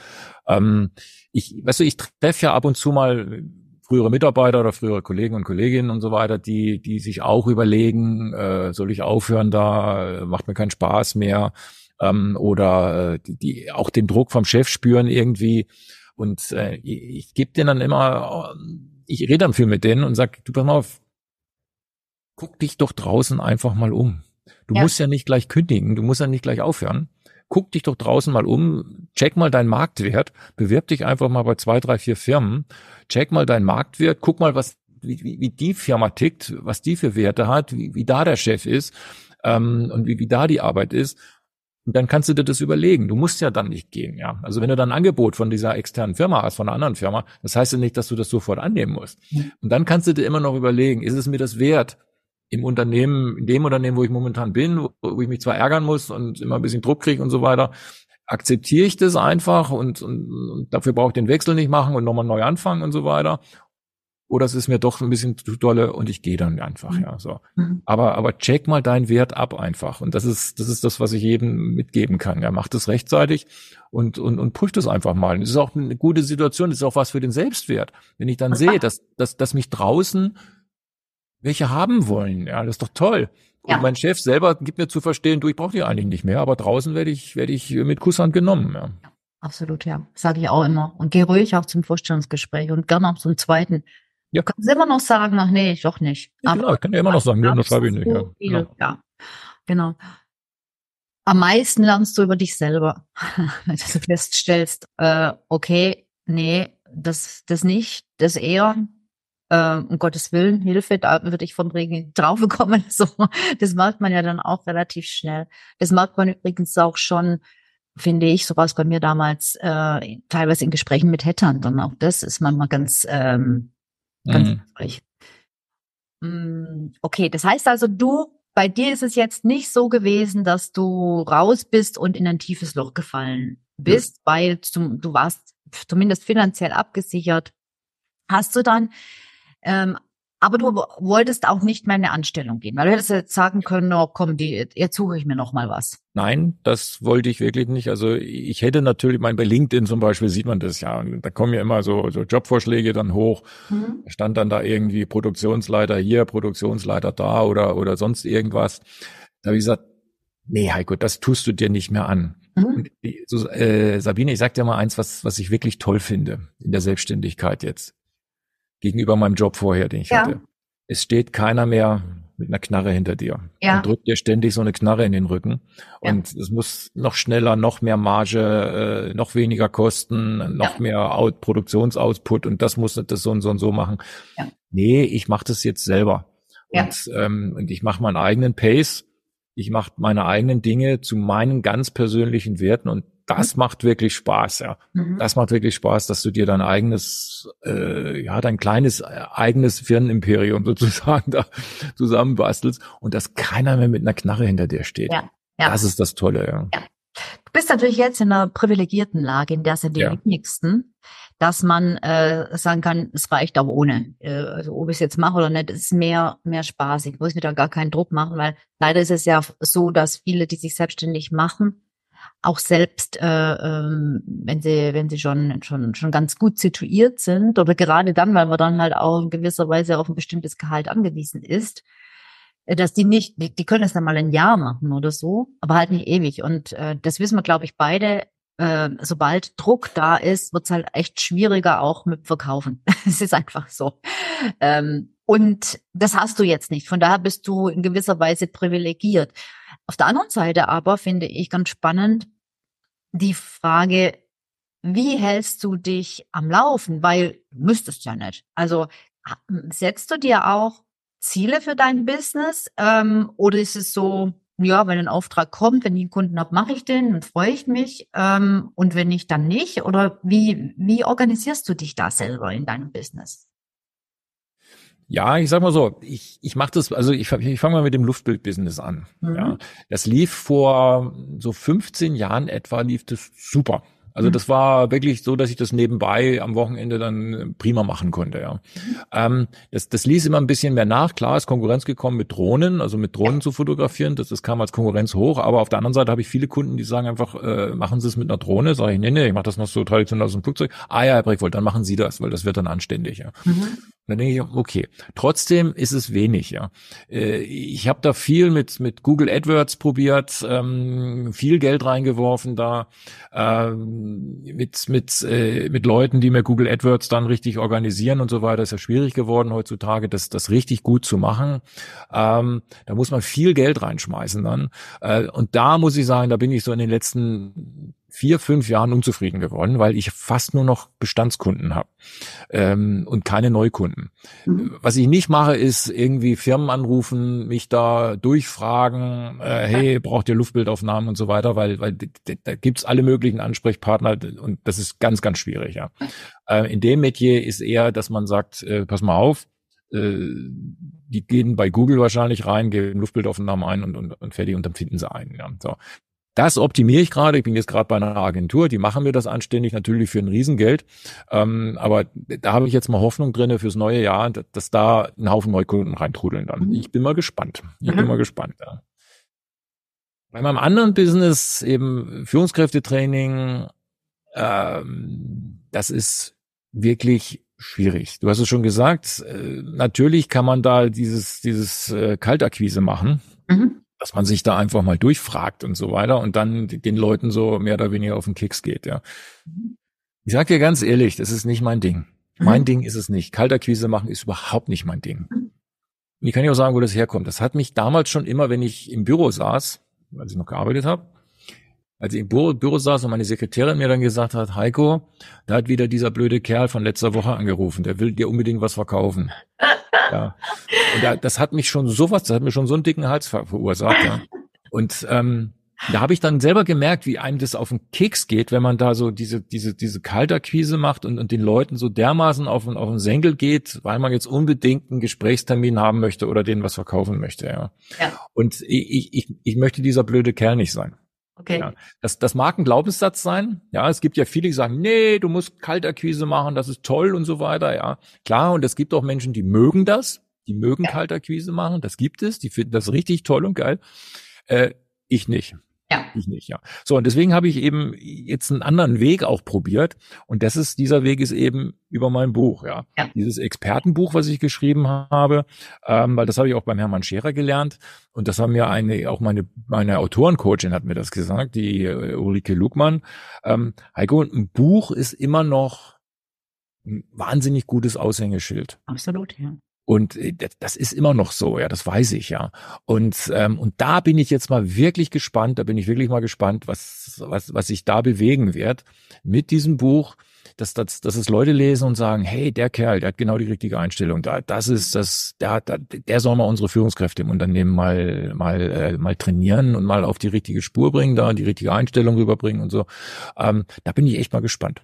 ähm, ich, weißt du, ich treffe ja ab und zu mal frühere Mitarbeiter oder frühere Kollegen und Kolleginnen und so weiter, die, die sich auch überlegen, äh, soll ich aufhören da, macht mir keinen Spaß mehr ähm, oder äh, die, die auch den Druck vom Chef spüren irgendwie. Und äh, ich, ich gebe denen dann immer, ich rede dann viel mit denen und sag, du pass mal auf, guck dich doch draußen einfach mal um. Du ja. musst ja nicht gleich kündigen, du musst ja nicht gleich aufhören. guck dich doch draußen mal um, check mal deinen Marktwert, bewirb dich einfach mal bei zwei, drei, vier Firmen, check mal deinen Marktwert, guck mal, was wie, wie, wie die Firma tickt, was die für Werte hat, wie, wie da der Chef ist ähm, und wie, wie da die Arbeit ist. Und dann kannst du dir das überlegen. Du musst ja dann nicht gehen, ja. Also wenn du dann ein Angebot von dieser externen Firma hast, von einer anderen Firma, das heißt ja nicht, dass du das sofort annehmen musst. Und dann kannst du dir immer noch überlegen, ist es mir das wert, im Unternehmen, in dem Unternehmen, wo ich momentan bin, wo, wo ich mich zwar ärgern muss und immer ein bisschen Druck kriege und so weiter, akzeptiere ich das einfach und, und, und dafür brauche ich den Wechsel nicht machen und nochmal neu anfangen und so weiter oder es ist mir doch ein bisschen zu dolle und ich gehe dann einfach, mhm. ja, so. Mhm. Aber, aber check mal deinen Wert ab einfach. Und das ist, das ist das, was ich jedem mitgeben kann. Ja, macht es rechtzeitig und, und, und prüft es einfach mal. Das ist auch eine gute Situation, das ist auch was für den Selbstwert. Wenn ich dann sehe, dass, dass, dass mich draußen welche haben wollen, ja, das ist doch toll. Ja. Und mein Chef selber gibt mir zu verstehen, du, ich brauche die eigentlich nicht mehr, aber draußen werde ich, werde ich mit Kusshand genommen, ja. Absolut, ja. Sage ich auch immer. Und geh ruhig auch zum Vorstellungsgespräch und gerne auch zum zweiten. Ja. Du kannst immer noch sagen, ach nee, doch nicht. Ja, genau, ich kann ja immer noch sagen, nee, das schreibe ich nicht. Ja. Genau. ja, genau. Am meisten lernst du über dich selber, wenn du feststellst, äh, okay, nee, das, das nicht, das eher, äh, um Gottes Willen, Hilfe, da würde ich vom Regen drauf bekommen. So, das merkt man ja dann auch relativ schnell. Das merkt man übrigens auch schon, finde ich, so war es bei mir damals, äh, teilweise in Gesprächen mit Hattern. Und auch das ist manchmal ganz ähm, Ganz mhm. hilfreich. Mm, okay, das heißt also, du, bei dir ist es jetzt nicht so gewesen, dass du raus bist und in ein tiefes Loch gefallen bist, ja. weil du, du warst zumindest finanziell abgesichert. Hast du dann ähm, aber du wolltest auch nicht mehr in eine Anstellung gehen, weil du hättest jetzt sagen können, oh komm, die, jetzt suche ich mir noch mal was. Nein, das wollte ich wirklich nicht. Also ich hätte natürlich, mein, bei LinkedIn zum Beispiel sieht man das ja, und da kommen ja immer so, so Jobvorschläge dann hoch. Mhm. Stand dann da irgendwie Produktionsleiter hier, Produktionsleiter da oder, oder sonst irgendwas. Da habe ich gesagt, nee, Heiko, das tust du dir nicht mehr an. Mhm. So, äh, Sabine, ich sag dir mal eins, was, was ich wirklich toll finde in der Selbstständigkeit jetzt gegenüber meinem Job vorher, den ich ja. hatte. Es steht keiner mehr mit einer Knarre hinter dir. Ja. Und drückt dir ständig so eine Knarre in den Rücken. Und ja. es muss noch schneller, noch mehr Marge, äh, noch weniger Kosten, noch ja. mehr Out Produktionsoutput und das muss das so und so und so machen. Ja. Nee, ich mache das jetzt selber. Ja. Und, ähm, und ich mache meinen eigenen Pace. Ich mache meine eigenen Dinge zu meinen ganz persönlichen Werten und das mhm. macht wirklich Spaß, ja. Mhm. Das macht wirklich Spaß, dass du dir dein eigenes, äh, ja, dein kleines äh, eigenes Firmenimperium sozusagen da zusammenbastelst und dass keiner mehr mit einer Knarre hinter dir steht. Ja, ja. Das ist das Tolle, ja. ja. Du bist natürlich jetzt in einer privilegierten Lage, in der sind die ja. wenigsten, dass man äh, sagen kann, es reicht auch ohne. Äh, also ob ich es jetzt mache oder nicht, ist mehr, mehr Spaß. Ich muss mir da gar keinen Druck machen, weil leider ist es ja so, dass viele, die sich selbstständig machen, auch selbst, äh, ähm, wenn sie, wenn sie schon, schon, schon ganz gut situiert sind oder gerade dann, weil man dann halt auch in gewisser Weise auf ein bestimmtes Gehalt angewiesen ist, äh, dass die nicht, die, die können es dann mal ein Jahr machen oder so, aber halt nicht ewig. Und äh, das wissen wir, glaube ich, beide. Äh, sobald Druck da ist, wird es halt echt schwieriger auch mit Verkaufen. es ist einfach so. Ähm, und das hast du jetzt nicht. Von daher bist du in gewisser Weise privilegiert. Auf der anderen Seite aber finde ich ganz spannend die Frage, wie hältst du dich am Laufen? Weil du müsstest ja nicht. Also setzt du dir auch Ziele für dein Business? Ähm, oder ist es so, ja, wenn ein Auftrag kommt, wenn ich einen Kunden habe, mache ich den und freue ich mich. Ähm, und wenn nicht, dann nicht. Oder wie, wie organisierst du dich da selber in deinem Business? Ja, ich sag mal so, ich, ich mache das, also ich, ich fange mal mit dem Luftbild-Business an. Mhm. Ja. Das lief vor so 15 Jahren etwa, lief das super. Also mhm. das war wirklich so, dass ich das nebenbei am Wochenende dann prima machen konnte. Ja. Ähm, das, das ließ immer ein bisschen mehr nach. Klar ist Konkurrenz gekommen mit Drohnen, also mit Drohnen zu fotografieren. Das, das kam als Konkurrenz hoch. Aber auf der anderen Seite habe ich viele Kunden, die sagen einfach, äh, machen Sie es mit einer Drohne. Sag ich, nee, nee, ich mache das noch so traditionell aus dem Flugzeug. Ah ja, Herr Breckwold, dann machen Sie das, weil das wird dann anständig. Ja. Mhm. Dann denke ich, okay, trotzdem ist es wenig, ja. Äh, ich habe da viel mit mit Google AdWords probiert, ähm, viel Geld reingeworfen da, ähm, mit mit äh, mit Leuten, die mir Google AdWords dann richtig organisieren und so weiter. Ist ja schwierig geworden heutzutage, das das richtig gut zu machen. Ähm, da muss man viel Geld reinschmeißen dann. Äh, und da muss ich sagen, da bin ich so in den letzten vier, fünf Jahren unzufrieden geworden, weil ich fast nur noch Bestandskunden habe ähm, und keine Neukunden. Mhm. Was ich nicht mache, ist irgendwie Firmen anrufen, mich da durchfragen, äh, hey, braucht ihr Luftbildaufnahmen und so weiter, weil, weil da gibt's alle möglichen Ansprechpartner und das ist ganz, ganz schwierig. Ja. Äh, in dem Metier ist eher, dass man sagt, äh, pass mal auf, äh, die gehen bei Google wahrscheinlich rein, geben Luftbildaufnahmen ein und, und, und fertig und dann finden sie einen. Ja. So. Das optimiere ich gerade. Ich bin jetzt gerade bei einer Agentur, die machen mir das anständig, natürlich für ein Riesengeld. Ähm, aber da habe ich jetzt mal Hoffnung drinne fürs neue Jahr, dass, da ein Haufen Neukunden reintrudeln dann. Mhm. Ich bin mal gespannt. Ich mhm. bin mal gespannt. Ja. Bei meinem anderen Business, eben Führungskräftetraining, ähm, das ist wirklich schwierig. Du hast es schon gesagt, äh, natürlich kann man da dieses, dieses äh, Kaltakquise machen. Mhm dass man sich da einfach mal durchfragt und so weiter und dann den Leuten so mehr oder weniger auf den Keks geht, ja. Ich sag dir ganz ehrlich, das ist nicht mein Ding. Mein mhm. Ding ist es nicht. Kalterquise machen ist überhaupt nicht mein Ding. Und ich kann dir auch sagen, wo das herkommt. Das hat mich damals schon immer, wenn ich im Büro saß, als ich noch gearbeitet habe, als ich im Büro, Büro saß und meine Sekretärin mir dann gesagt hat, Heiko, da hat wieder dieser blöde Kerl von letzter Woche angerufen, der will dir unbedingt was verkaufen. Ja. Und da, das hat mich schon sowas, das hat mir schon so einen dicken Hals ver verursacht. Ja. Und ähm, da habe ich dann selber gemerkt, wie einem das auf den Keks geht, wenn man da so diese, diese, diese Kaltakquise macht und, und den Leuten so dermaßen auf, auf den Senkel geht, weil man jetzt unbedingt einen Gesprächstermin haben möchte oder denen was verkaufen möchte. Ja. ja. Und ich, ich, ich möchte dieser blöde Kerl nicht sein. Okay. Ja, das, das mag ein Glaubenssatz sein. Ja, es gibt ja viele, die sagen, nee, du musst Kaltakquise machen, das ist toll und so weiter. Ja, klar. Und es gibt auch Menschen, die mögen das, die mögen ja. Kaltakquise machen. Das gibt es. Die finden das richtig toll und geil. Äh, ich nicht. Ja. Ich nicht, ja. So, und deswegen habe ich eben jetzt einen anderen Weg auch probiert. Und das ist, dieser Weg ist eben über mein Buch, ja. ja. Dieses Expertenbuch, was ich geschrieben habe, ähm, weil das habe ich auch beim Hermann Scherer gelernt. Und das haben mir eine, auch meine, meine Autorencoachin hat mir das gesagt, die äh, Ulrike Lugmann. Ähm, Heiko, ein Buch ist immer noch ein wahnsinnig gutes Aushängeschild. Absolut, ja. Und äh, das ist immer noch so, ja, das weiß ich ja. Und ähm, und da bin ich jetzt mal wirklich gespannt. Da bin ich wirklich mal gespannt, was was was sich da bewegen wird mit diesem Buch, dass dass, dass es Leute lesen und sagen, hey, der Kerl, der hat genau die richtige Einstellung. Da das ist das, der hat, der soll mal unsere Führungskräfte im Unternehmen mal mal äh, mal trainieren und mal auf die richtige Spur bringen, da die richtige Einstellung rüberbringen und so. Ähm, da bin ich echt mal gespannt.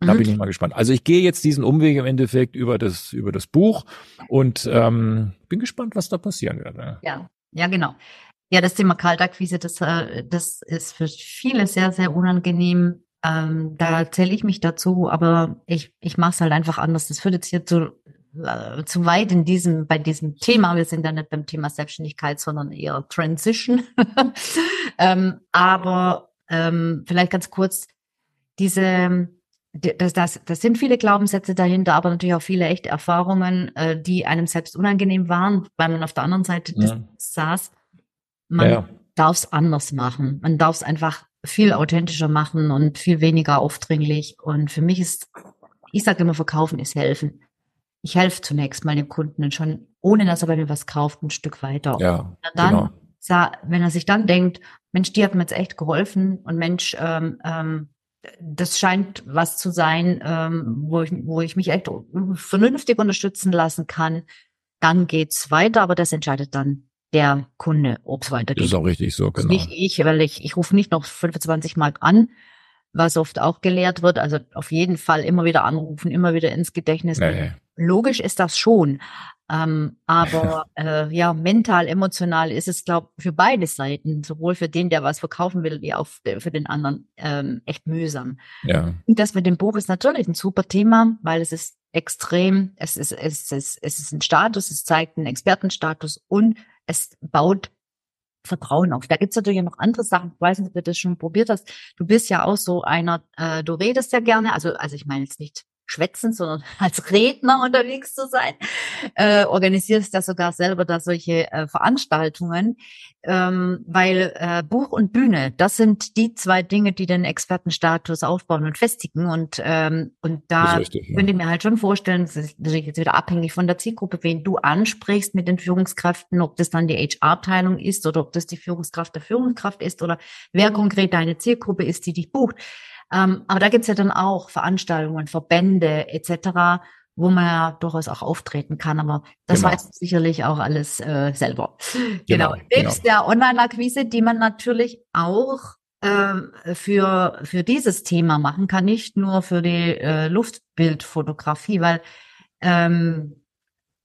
Da mhm. bin ich mal gespannt. Also ich gehe jetzt diesen Umweg im Endeffekt über das, über das Buch und ähm, bin gespannt, was da passieren wird. Ja, ja, genau. Ja, das Thema Kaltakquise, das, äh, das ist für viele sehr, sehr unangenehm. Ähm, da zähle ich mich dazu, aber ich, ich mache es halt einfach anders. Das führt jetzt hier zu, äh, zu weit in diesem, bei diesem Thema. Wir sind da nicht beim Thema Selbstständigkeit, sondern eher Transition. ähm, aber ähm, vielleicht ganz kurz, diese das, das, das sind viele Glaubenssätze dahinter, aber natürlich auch viele echte Erfahrungen, äh, die einem selbst unangenehm waren, weil man auf der anderen Seite ja. saß. Man ja. darf es anders machen. Man darf es einfach viel authentischer machen und viel weniger aufdringlich. Und für mich ist, ich sage immer, verkaufen ist helfen. Ich helfe zunächst meinem Kunden und schon, ohne dass er bei mir was kauft, ein Stück weiter. Ja, dann, genau. wenn er sich dann denkt, Mensch, die hat mir jetzt echt geholfen und Mensch, ähm, ähm, das scheint was zu sein, ähm, wo, ich, wo ich mich echt vernünftig unterstützen lassen kann. Dann geht's weiter, aber das entscheidet dann der Kunde, ob es weitergeht. Das ist auch richtig so, genau. Nicht ich, weil ich, ich rufe nicht noch 25 Mark an, was oft auch gelehrt wird. Also auf jeden Fall immer wieder anrufen, immer wieder ins Gedächtnis. Nee. Logisch ist das schon. Ähm, aber äh, ja, mental, emotional ist es, glaube für beide Seiten, sowohl für den, der was verkaufen will, wie auch für den anderen, ähm, echt mühsam. Ja. Und das mit dem Buch ist natürlich ein super Thema, weil es ist extrem, es ist, es ist, es ist ein Status, es zeigt einen Expertenstatus und es baut Vertrauen auf. Da gibt's natürlich noch andere Sachen. Ich weiß nicht, ob du das schon probiert hast. Du bist ja auch so einer, äh, du redest ja gerne, also, also ich meine jetzt nicht schwätzen, sondern als Redner unterwegs zu sein. Äh, organisierst ja sogar selber da solche äh, Veranstaltungen, ähm, weil äh, Buch und Bühne, das sind die zwei Dinge, die den Expertenstatus aufbauen und festigen. Und ähm, und da richtig, ja. könnte ich mir halt schon vorstellen, das ist natürlich jetzt wieder abhängig von der Zielgruppe, wen du ansprichst mit den Führungskräften, ob das dann die HR-Abteilung ist oder ob das die Führungskraft der Führungskraft ist oder wer konkret deine Zielgruppe ist, die dich bucht. Ähm, aber da gibt's ja dann auch Veranstaltungen, Verbände etc., wo man ja durchaus auch auftreten kann. Aber das genau. weiß sicherlich auch alles äh, selber. Genau. genau. Nebst genau. der Online-Akquise, die man natürlich auch äh, für, für dieses Thema machen kann, nicht nur für die äh, Luftbildfotografie, weil ähm,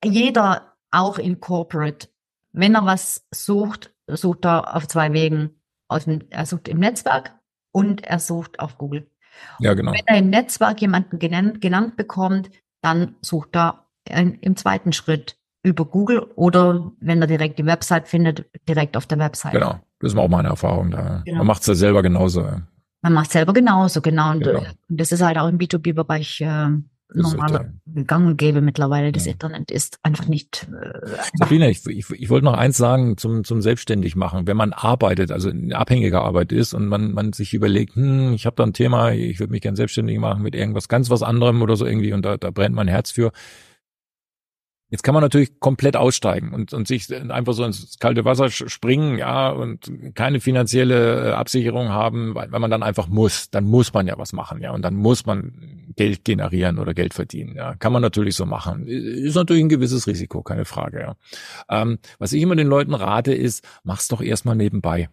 jeder auch in Corporate, wenn er was sucht, sucht er auf zwei Wegen. Aus dem, er sucht im Netzwerk und er sucht auf Google. Ja, genau. wenn er im Netzwerk jemanden genannt, genannt bekommt, dann sucht er im zweiten Schritt über Google oder wenn er direkt die Website findet, direkt auf der Website. Genau, das ist auch meine Erfahrung da. Genau. Man macht es ja selber genauso. Man macht es selber genauso, genau. Und, genau. und das ist halt auch im B2B-Bereich äh, normal gang und gäbe mittlerweile. Das ja. Internet ist einfach nicht. Äh, Sabine, ich, ich, ich wollte noch eins sagen zum, zum selbstständig machen. Wenn man arbeitet, also in abhängiger Arbeit ist und man, man sich überlegt, hm, ich habe da ein Thema, ich würde mich gern selbstständig machen mit irgendwas ganz was anderem oder so irgendwie und da, da brennt mein Herz für Jetzt kann man natürlich komplett aussteigen und, und sich einfach so ins kalte Wasser springen, ja, und keine finanzielle äh, Absicherung haben, weil, weil man dann einfach muss. Dann muss man ja was machen, ja, und dann muss man Geld generieren oder Geld verdienen, ja. Kann man natürlich so machen. Ist natürlich ein gewisses Risiko, keine Frage, ja. Ähm, was ich immer den Leuten rate, ist, mach's doch erstmal nebenbei.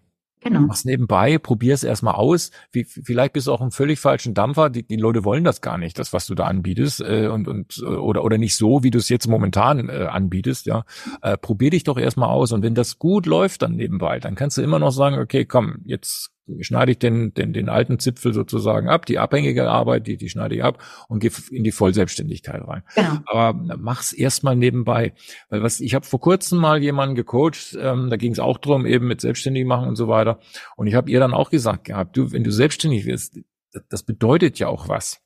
Genau. Mach's nebenbei, probier's erstmal aus. Wie, vielleicht bist du auch im völlig falschen Dampfer. Die, die Leute wollen das gar nicht, das, was du da anbietest, äh, und, und oder, oder nicht so, wie du es jetzt momentan äh, anbietest, ja. Äh, probier dich doch erstmal aus. Und wenn das gut läuft dann nebenbei, dann kannst du immer noch sagen, okay, komm, jetzt schneide ich den, den, den alten Zipfel sozusagen ab, die abhängige Arbeit, die, die schneide ich ab und gehe in die Vollselbstständigkeit rein. Genau. Aber mach's erstmal nebenbei. Weil was, ich habe vor kurzem mal jemanden gecoacht, ähm, da ging es auch drum, eben mit selbstständig machen und so weiter. Und ich habe ihr dann auch gesagt gehabt, du, wenn du selbstständig wirst, das bedeutet ja auch was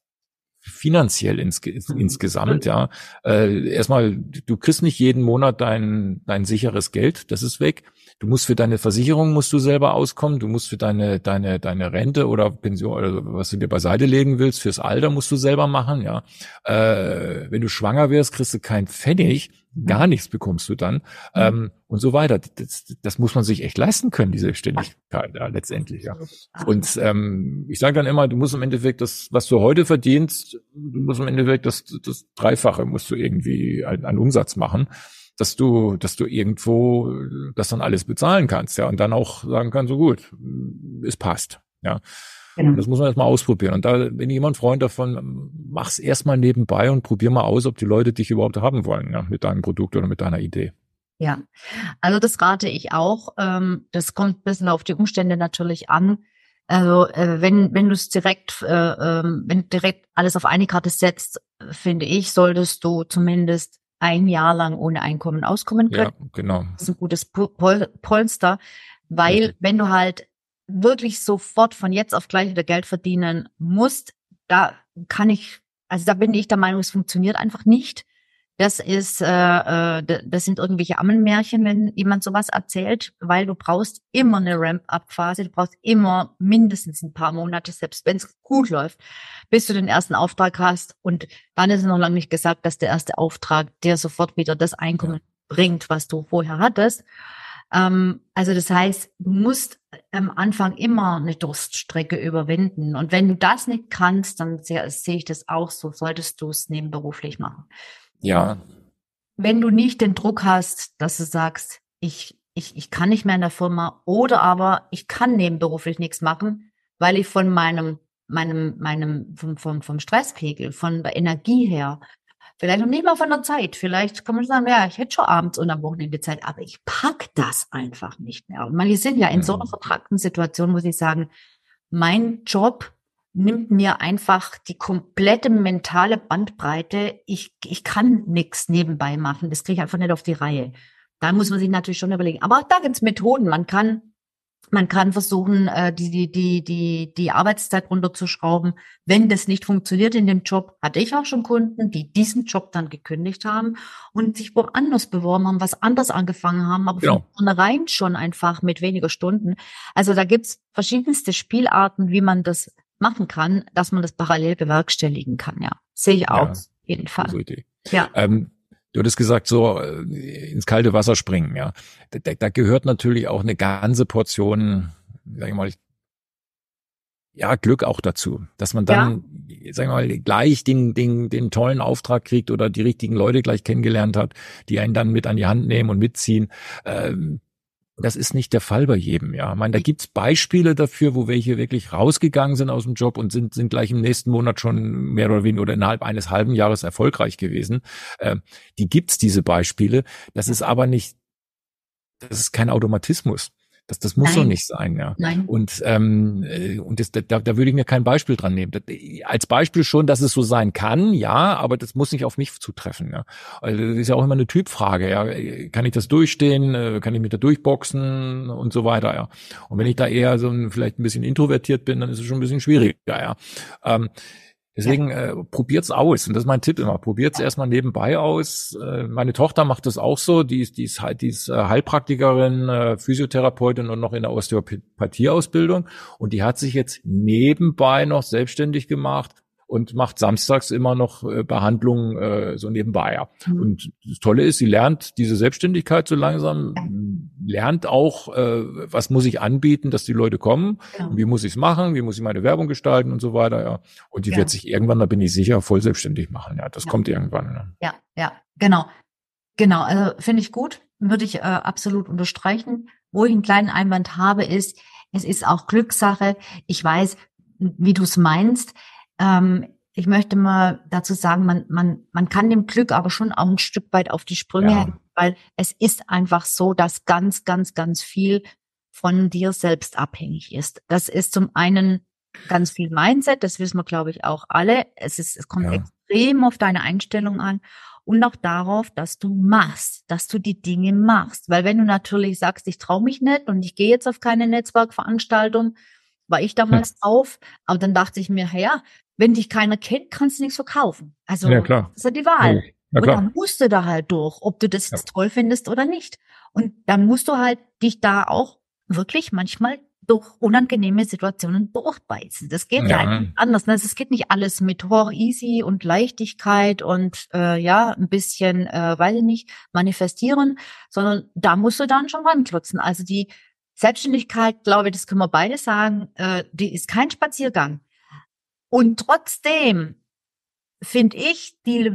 finanziell ins, insgesamt, ja. Äh, erstmal, du kriegst nicht jeden Monat dein, dein sicheres Geld, das ist weg. Du musst für deine Versicherung musst du selber auskommen, du musst für deine, deine, deine Rente oder Pension oder was du dir beiseite legen willst, fürs Alter musst du selber machen, ja. Äh, wenn du schwanger wirst, kriegst du kein Pfennig, gar nichts bekommst du dann, ähm, und so weiter. Das, das muss man sich echt leisten können, diese Ständigkeit, ja, letztendlich, ja. Und ähm, ich sage dann immer, du musst im Endeffekt das, was du heute verdienst, du musst im Endeffekt das, das Dreifache musst du irgendwie an, an Umsatz machen dass du, dass du irgendwo das dann alles bezahlen kannst, ja, und dann auch sagen kannst, so gut, es passt, ja. Genau. Das muss man erstmal ausprobieren. Und da bin ich immer ein Freund davon, mach's erstmal nebenbei und probier mal aus, ob die Leute dich überhaupt haben wollen, ja, mit deinem Produkt oder mit deiner Idee. Ja, also das rate ich auch. Ähm, das kommt ein bisschen auf die Umstände natürlich an. Also äh, wenn wenn du es direkt, äh, ähm, wenn direkt alles auf eine Karte setzt, finde ich, solltest du zumindest ein Jahr lang ohne Einkommen auskommen können. Ja, genau. Das ist ein gutes Pol Polster, weil ja. wenn du halt wirklich sofort von jetzt auf gleich wieder Geld verdienen musst, da kann ich, also da bin ich der Meinung, es funktioniert einfach nicht. Das ist, äh, äh das sind irgendwelche Ammenmärchen, wenn jemand sowas erzählt, weil du brauchst immer eine Ramp-up-Phase, du brauchst immer mindestens ein paar Monate, selbst wenn es gut läuft, bis du den ersten Auftrag hast. Und dann ist es noch lange nicht gesagt, dass der erste Auftrag dir sofort wieder das Einkommen bringt, was du vorher hattest. Ähm, also das heißt, du musst am Anfang immer eine Durststrecke überwinden. Und wenn du das nicht kannst, dann sehe, sehe ich das auch so, solltest du es nebenberuflich machen. Ja. Wenn du nicht den Druck hast, dass du sagst, ich, ich, ich kann nicht mehr in der Firma oder aber ich kann nebenberuflich nichts machen, weil ich von meinem, meinem, meinem, vom, vom, vom Stresspegel, von der Energie her, vielleicht noch nicht mal von der Zeit, vielleicht kann man sagen, ja, ich hätte schon abends und am Wochenende Zeit, aber ich pack das einfach nicht mehr. Und wir sind ja in so einer vertragten Situation, muss ich sagen, mein Job nimmt mir einfach die komplette mentale Bandbreite. Ich, ich kann nichts nebenbei machen. Das kriege ich einfach nicht auf die Reihe. Da muss man sich natürlich schon überlegen. Aber auch da gibt's Methoden. Man kann Man kann versuchen, äh, die, die, die, die, die Arbeitszeit runterzuschrauben. Wenn das nicht funktioniert in dem Job, hatte ich auch schon Kunden, die diesen Job dann gekündigt haben und sich woanders beworben haben, was anders angefangen haben, aber genau. von vornherein schon einfach mit weniger Stunden. Also da gibt's verschiedenste Spielarten, wie man das machen kann, dass man das parallel bewerkstelligen kann. Ja, sehe ich auch. Ja, jeden Fall. Ja. Ähm, Du hattest gesagt, so äh, ins kalte Wasser springen, ja. Da, da gehört natürlich auch eine ganze Portion, sag ich mal, ja, Glück auch dazu, dass man dann, ja. sag ich mal, gleich den, den, den tollen Auftrag kriegt oder die richtigen Leute gleich kennengelernt hat, die einen dann mit an die Hand nehmen und mitziehen. Ähm, das ist nicht der Fall bei jedem, ja. Ich meine, da gibt's Beispiele dafür, wo welche wirklich rausgegangen sind aus dem Job und sind, sind gleich im nächsten Monat schon mehr oder weniger oder innerhalb eines halben Jahres erfolgreich gewesen. Ähm, die gibt's, diese Beispiele. Das ist aber nicht, das ist kein Automatismus. Das, das muss Nein. so nicht sein, ja. Nein. Und, ähm, äh, und das, da, da würde ich mir kein Beispiel dran nehmen. Das, als Beispiel schon, dass es so sein kann, ja, aber das muss nicht auf mich zutreffen, ja. Also das ist ja auch immer eine Typfrage, ja. Kann ich das durchstehen? Äh, kann ich mich da durchboxen und so weiter, ja. Und wenn ich da eher so ein, vielleicht ein bisschen introvertiert bin, dann ist es schon ein bisschen schwieriger, ja. Ähm, Deswegen ja. äh, probiert's aus. Und das ist mein Tipp immer. Probiert's ja. erstmal nebenbei aus. Äh, meine Tochter macht das auch so. Die ist, die ist, die ist äh, Heilpraktikerin, äh, Physiotherapeutin und noch in der Osteopathie-Ausbildung. Und die hat sich jetzt nebenbei noch selbstständig gemacht und macht samstags immer noch äh, Behandlungen äh, so nebenbei. Ja. Mhm. Und das Tolle ist, sie lernt diese Selbstständigkeit so langsam, lernt auch, äh, was muss ich anbieten, dass die Leute kommen, ja. wie muss ich es machen, wie muss ich meine Werbung gestalten und so weiter. Ja. Und die ja. wird sich irgendwann, da bin ich sicher, voll selbstständig machen. Ja, das kommt irgendwann. Ne? Ja, ja, genau. Genau, also finde ich gut, würde ich äh, absolut unterstreichen. Wo ich einen kleinen Einwand habe, ist, es ist auch Glückssache. Ich weiß, wie du es meinst. Ähm, ich möchte mal dazu sagen, man, man, man kann dem Glück aber schon auch ein Stück weit auf die Sprünge, ja. weil es ist einfach so, dass ganz, ganz, ganz viel von dir selbst abhängig ist. Das ist zum einen ganz viel Mindset, das wissen wir, glaube ich, auch alle. Es ist, es kommt ja. extrem auf deine Einstellung an und auch darauf, dass du machst, dass du die Dinge machst. Weil wenn du natürlich sagst, ich traue mich nicht und ich gehe jetzt auf keine Netzwerkveranstaltung, war ich damals hm. auf, aber dann dachte ich mir, ja, wenn dich keiner kennt, kannst du nichts verkaufen. Also ja, klar. das ist ja die Wahl. Ja, und dann musst du da halt durch, ob du das jetzt ja. toll findest oder nicht. Und dann musst du halt dich da auch wirklich manchmal durch unangenehme Situationen durchbeißen. Das geht ja, ja anders. Ne? Es geht nicht alles mit hoch easy und Leichtigkeit und äh, ja, ein bisschen, äh, weiß ich nicht, manifestieren, sondern da musst du dann schon ranklotzen. Also die Selbstständigkeit, glaube ich, das können wir beide sagen, äh, die ist kein Spaziergang. Und trotzdem finde ich die,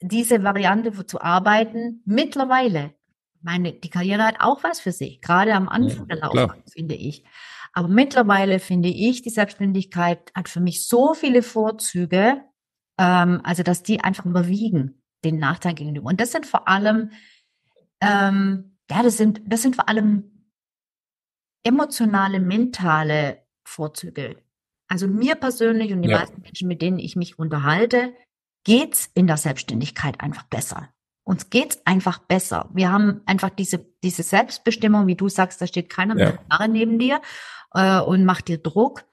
diese Variante zu arbeiten mittlerweile, meine, die Karriere hat auch was für sich, gerade am Anfang der Laufbahn, finde ich. Aber mittlerweile finde ich, die Selbstständigkeit hat für mich so viele Vorzüge, ähm, also dass die einfach überwiegen den Nachteil gegenüber. Und das sind vor allem, ähm, ja, das sind, das sind vor allem emotionale, mentale Vorzüge, also mir persönlich und die ja. meisten Menschen, mit denen ich mich unterhalte, geht's in der Selbstständigkeit einfach besser. Uns geht's einfach besser. Wir haben einfach diese, diese Selbstbestimmung, wie du sagst, da steht keiner ja. mit neben dir äh, und macht dir Druck.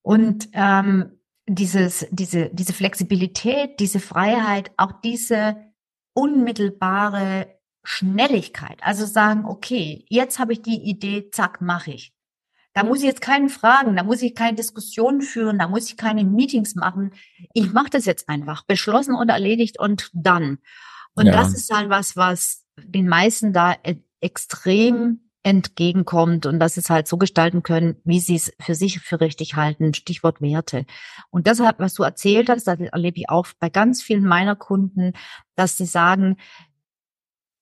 Und ähm, dieses, diese, diese Flexibilität, diese Freiheit, auch diese unmittelbare Schnelligkeit. Also sagen, okay, jetzt habe ich die Idee, zack, mache ich. Da muss ich jetzt keinen fragen, da muss ich keine Diskussion führen, da muss ich keine Meetings machen. Ich mache das jetzt einfach, beschlossen und erledigt und dann. Und ja. das ist halt was, was den meisten da e-, extrem entgegenkommt und dass sie es halt so gestalten können, wie sie es für sich für richtig halten. Stichwort Werte. Und deshalb, was du erzählt hast, das erlebe ich auch bei ganz vielen meiner Kunden, dass sie sagen,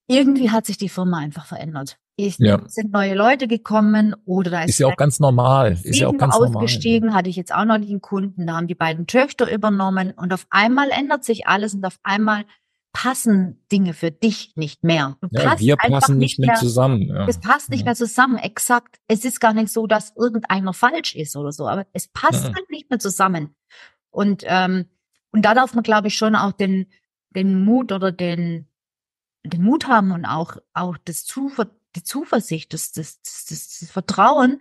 irgendwie hat sich die Firma einfach verändert. Ich, ja. sind neue Leute gekommen oder da ist, ist ja auch ganz normal. Ist ja auch ganz ausgestiegen, normal. hatte ich jetzt auch noch nicht einen Kunden, da haben die beiden Töchter übernommen und auf einmal ändert sich alles und auf einmal passen Dinge für dich nicht mehr. Du ja, wir passen nicht mehr, mehr zusammen. Ja. Es passt nicht ja. mehr zusammen, exakt. Es ist gar nicht so, dass irgendeiner falsch ist oder so, aber es passt halt nicht mehr zusammen. Und ähm, und da darf man, glaube ich, schon auch den den Mut oder den den Mut haben und auch auch das Zuver die Zuversicht, das, das, das, das Vertrauen,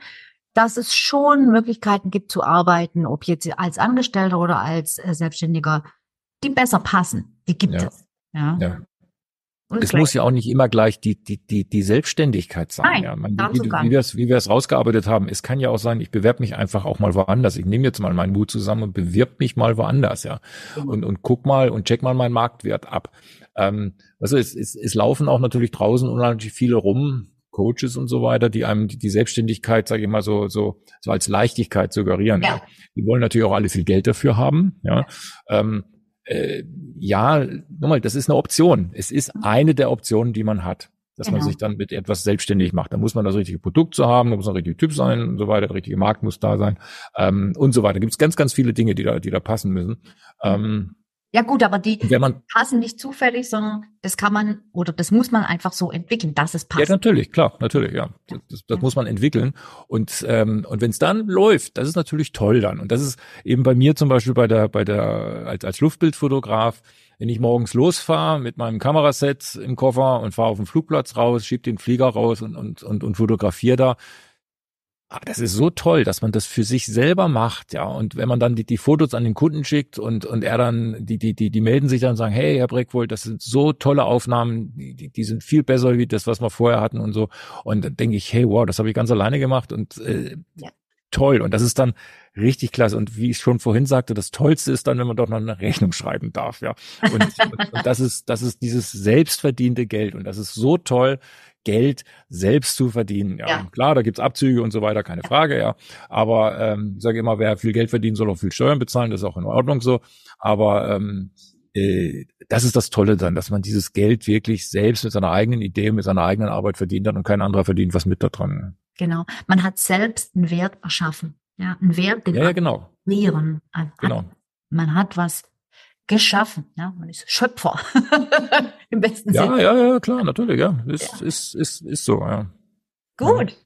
dass es schon Möglichkeiten gibt zu arbeiten, ob jetzt als Angestellter oder als äh, Selbstständiger, die besser passen. Die gibt ja. es. Ja. ja. Und es muss ja auch nicht immer gleich die, die, die, die Selbstständigkeit sein. Nein, ja. Man, wie, wie wir es wie wir es rausgearbeitet haben, es kann ja auch sein, ich bewerbe mich einfach auch mal woanders. Ich nehme jetzt mal meinen Mut zusammen und bewirb mich mal woanders, ja. Mhm. Und, und guck mal und check mal meinen Marktwert ab. Ähm, also es, es, es laufen auch natürlich draußen unheimlich viele rum, Coaches und so weiter, die einem die, die Selbstständigkeit, sage ich mal, so, so, so als Leichtigkeit suggerieren. Ja. ja. Die wollen natürlich auch alle viel Geld dafür haben. Ja. Ähm, äh, ja, nochmal, das ist eine Option. Es ist mhm. eine der Optionen, die man hat, dass genau. man sich dann mit etwas selbstständig macht. Da muss man das richtige Produkt zu haben, da muss ein richtiger Typ sein und so weiter, der richtige Markt muss da sein ähm, und so weiter. Da gibt es ganz, ganz viele Dinge, die da, die da passen müssen. Ähm, ja gut, aber die man, passen nicht zufällig, sondern das kann man oder das muss man einfach so entwickeln, dass es passt. Ja, natürlich, klar, natürlich, ja. Das, das, das muss man entwickeln. Und, ähm, und wenn es dann läuft, das ist natürlich toll dann. Und das ist eben bei mir zum Beispiel bei der, bei der, als, als Luftbildfotograf, wenn ich morgens losfahre mit meinem Kameraset im Koffer und fahre auf den Flugplatz raus, schieb den Flieger raus und, und, und, und fotografiere da, das ist so toll, dass man das für sich selber macht, ja. Und wenn man dann die, die Fotos an den Kunden schickt und, und er dann, die, die, die, die melden sich dann und sagen, hey, Herr Breckwold, das sind so tolle Aufnahmen, die, die sind viel besser wie das, was wir vorher hatten und so. Und dann denke ich, hey, wow, das habe ich ganz alleine gemacht und äh, ja. toll. Und das ist dann richtig klasse. Und wie ich schon vorhin sagte, das Tollste ist dann, wenn man doch noch eine Rechnung schreiben darf, ja. Und, und, und das ist, das ist dieses selbstverdiente Geld. Und das ist so toll. Geld selbst zu verdienen. Ja, ja. klar, da gibt's Abzüge und so weiter, keine Frage, ja. Aber ähm, ich sage immer, wer viel Geld verdient, soll auch viel Steuern bezahlen, das ist auch in Ordnung so. Aber ähm, äh, das ist das Tolle dann, dass man dieses Geld wirklich selbst mit seiner eigenen Idee, mit seiner eigenen Arbeit verdient hat und kein anderer verdient was mit da dran. Genau. Man hat selbst einen Wert erschaffen. Ja, einen Wert, den ja, ja, genau. Lehren. Genau. Man hat was geschaffen. Ja, man ist Schöpfer im besten ja, Sinne. Ja, ja, klar, natürlich, ja, ist, ja. ist, ist, ist so. Ja. Gut,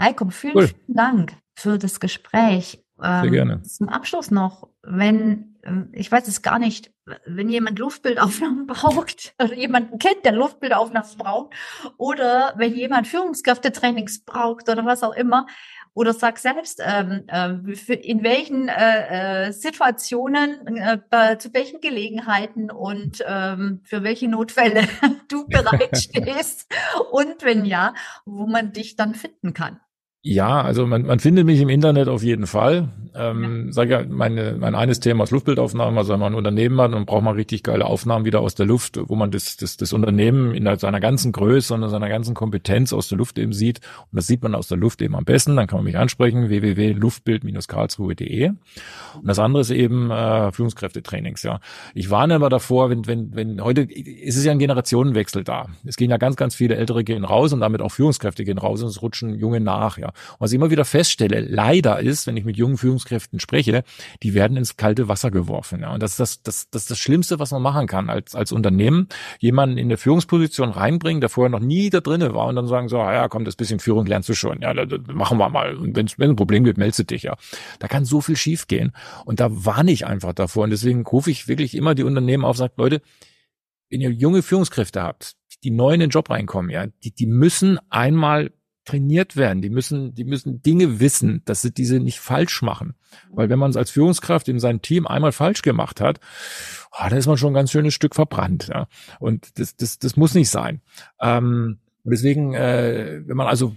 Heiko, vielen, cool. vielen Dank für das Gespräch. Sehr ähm, gerne. Zum Abschluss noch, wenn ähm, ich weiß es gar nicht, wenn jemand Luftbildaufnahmen braucht oder jemanden kennt, der Luftbildaufnahmen braucht oder wenn jemand Führungskräftetrainings braucht oder was auch immer, oder sag selbst, ähm, äh, in welchen äh, äh, Situationen, äh, zu welchen Gelegenheiten und ähm, für welche Notfälle du bereitstehst und wenn ja, wo man dich dann finden kann. Ja, also man, man findet mich im Internet auf jeden Fall. Ähm, ja. Sag ja, meine, mein eines Thema ist Luftbildaufnahmen, also wenn man ein Unternehmen hat und braucht man richtig geile Aufnahmen wieder aus der Luft, wo man das, das, das Unternehmen in seiner ganzen Größe und seiner ganzen Kompetenz aus der Luft eben sieht. Und das sieht man aus der Luft eben am besten. Dann kann man mich ansprechen, www.luftbild-karlsruhe.de. Und das andere ist eben äh, Führungskräftetrainings, ja. Ich warne immer davor, wenn, wenn, wenn heute ist es ja ein Generationenwechsel da. Es gehen ja ganz, ganz viele Ältere gehen raus und damit auch Führungskräfte gehen raus und es rutschen junge nach, ja. Und was ich immer wieder feststelle, leider ist, wenn ich mit jungen Führungskräften spreche, die werden ins kalte Wasser geworfen. Ja. Und das ist das, das, das ist das Schlimmste, was man machen kann als, als Unternehmen. Jemanden in eine Führungsposition reinbringen, der vorher noch nie da drinnen war und dann sagen so, ja, komm, das bisschen Führung lernst du schon. Ja, machen wir mal. Und wenn es ein Problem gibt, meldest dich ja. Da kann so viel schiefgehen. Und da warne ich einfach davor. Und deswegen rufe ich wirklich immer die Unternehmen auf, sagt, Leute, wenn ihr junge Führungskräfte habt, die neu in den Job reinkommen, ja, die, die müssen einmal trainiert werden. Die müssen, die müssen Dinge wissen, dass sie diese nicht falsch machen. Weil wenn man es als Führungskraft in seinem Team einmal falsch gemacht hat, oh, da ist man schon ein ganz schönes Stück verbrannt. Ja. Und das, das, das muss nicht sein. Ähm, deswegen, äh, wenn man also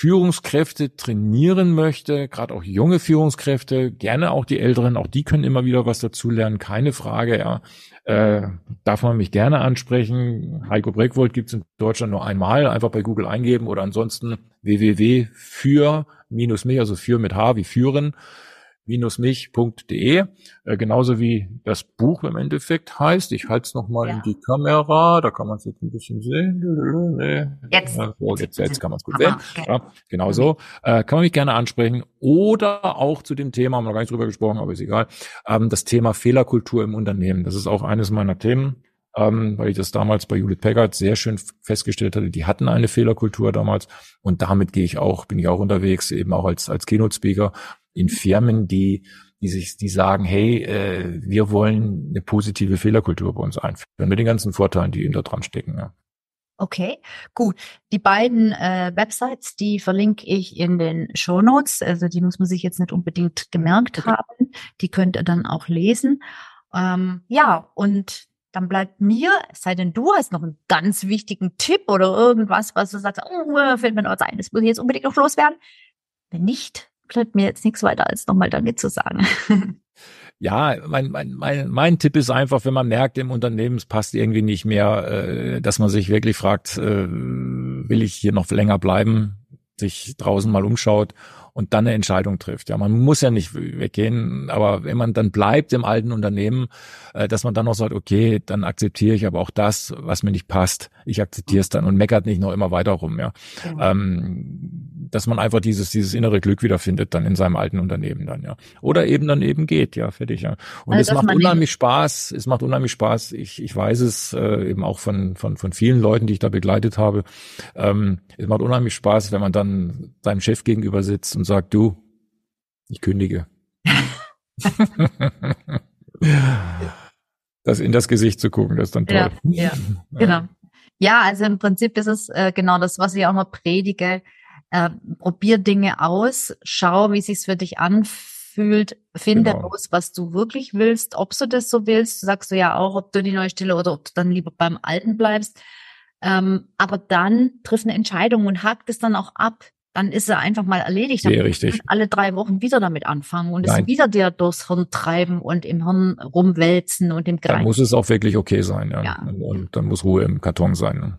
Führungskräfte trainieren möchte, gerade auch junge Führungskräfte, gerne auch die Älteren, auch die können immer wieder was dazulernen, keine Frage, ja. Äh, darf man mich gerne ansprechen. Heiko Breckwold gibt es in Deutschland nur einmal, einfach bei Google eingeben oder ansonsten www für minus mich, also für mit H wie führen mich.de, äh, genauso wie das Buch im Endeffekt heißt. Ich halte es nochmal ja. in die Kamera, da kann man es jetzt ein bisschen sehen. Jetzt. So, jetzt, jetzt kann man es gut sehen. Okay. Ja, genau so. Äh, kann man mich gerne ansprechen. Oder auch zu dem Thema, haben wir noch gar nicht drüber gesprochen, aber ist egal, ähm, das Thema Fehlerkultur im Unternehmen. Das ist auch eines meiner Themen. Ähm, weil ich das damals bei Judith Peggert sehr schön festgestellt hatte, die hatten eine Fehlerkultur damals und damit gehe ich auch, bin ich auch unterwegs, eben auch als, als Keynote-Speaker in Firmen, die die sich, die sagen, hey, äh, wir wollen eine positive Fehlerkultur bei uns einführen, mit den ganzen Vorteilen, die da dran stecken. Ja. Okay, gut. Die beiden äh, Websites, die verlinke ich in den Show Notes. Also die muss man sich jetzt nicht unbedingt gemerkt okay. haben. Die könnt ihr dann auch lesen. Ähm, ja, und dann bleibt mir, es sei denn, du hast noch einen ganz wichtigen Tipp oder irgendwas, was du sagst, oh, fällt mir noch ein, das muss ich jetzt unbedingt noch loswerden. Wenn nicht, bleibt mir jetzt nichts weiter als nochmal Danke zu sagen. Ja, mein, mein, mein, mein Tipp ist einfach, wenn man merkt, im Unternehmen es passt irgendwie nicht mehr, äh, dass man sich wirklich fragt, äh, will ich hier noch länger bleiben, sich draußen mal umschaut und dann eine Entscheidung trifft. Ja, man muss ja nicht weggehen, aber wenn man dann bleibt im alten Unternehmen, äh, dass man dann noch sagt, okay, dann akzeptiere ich aber auch das, was mir nicht passt. Ich akzeptiere es dann und meckert nicht noch immer weiter rum. Ja, ja. Ähm, dass man einfach dieses dieses innere Glück wiederfindet dann in seinem alten Unternehmen dann ja oder eben dann eben geht ja fertig ja und also, es macht unheimlich Spaß es macht unheimlich Spaß ich ich weiß es äh, eben auch von von von vielen Leuten die ich da begleitet habe ähm, es macht unheimlich Spaß wenn man dann seinem Chef gegenüber sitzt und sagt, du, ich kündige. das in das Gesicht zu gucken, das ist dann toll. Ja, ja, genau. Ja, also im Prinzip ist es äh, genau das, was ich auch mal predige. Äh, probier Dinge aus, schau, wie sich's für dich anfühlt, finde genau. aus, was du wirklich willst, ob du das so willst, sagst du ja auch, ob du die neue Stelle oder ob du dann lieber beim Alten bleibst. Ähm, aber dann triff eine Entscheidung und hakt es dann auch ab dann ist er einfach mal erledigt. Dann Sehr richtig. alle drei Wochen wieder damit anfangen und es wieder dir durchs Hirn treiben und im Hirn rumwälzen und im Kreis. Dann muss es auch wirklich okay sein, ja. ja. Und dann muss Ruhe im Karton sein. Ne?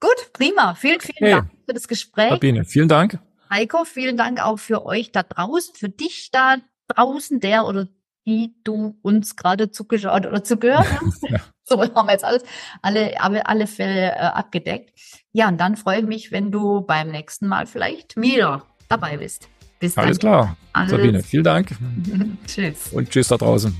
Gut, prima. Vielen, vielen hey. Dank für das Gespräch. Sabine, vielen Dank. Heiko, vielen Dank auch für euch da draußen, für dich da draußen, der oder die du uns gerade zugeschaut oder zugehört hast. ja. So haben wir jetzt alles, alle, alle, alle Fälle äh, abgedeckt. Ja, und dann freue ich mich, wenn du beim nächsten Mal vielleicht wieder dabei bist. Bis dann. Alles klar. Alles. Sabine, vielen Dank. tschüss. Und tschüss da draußen.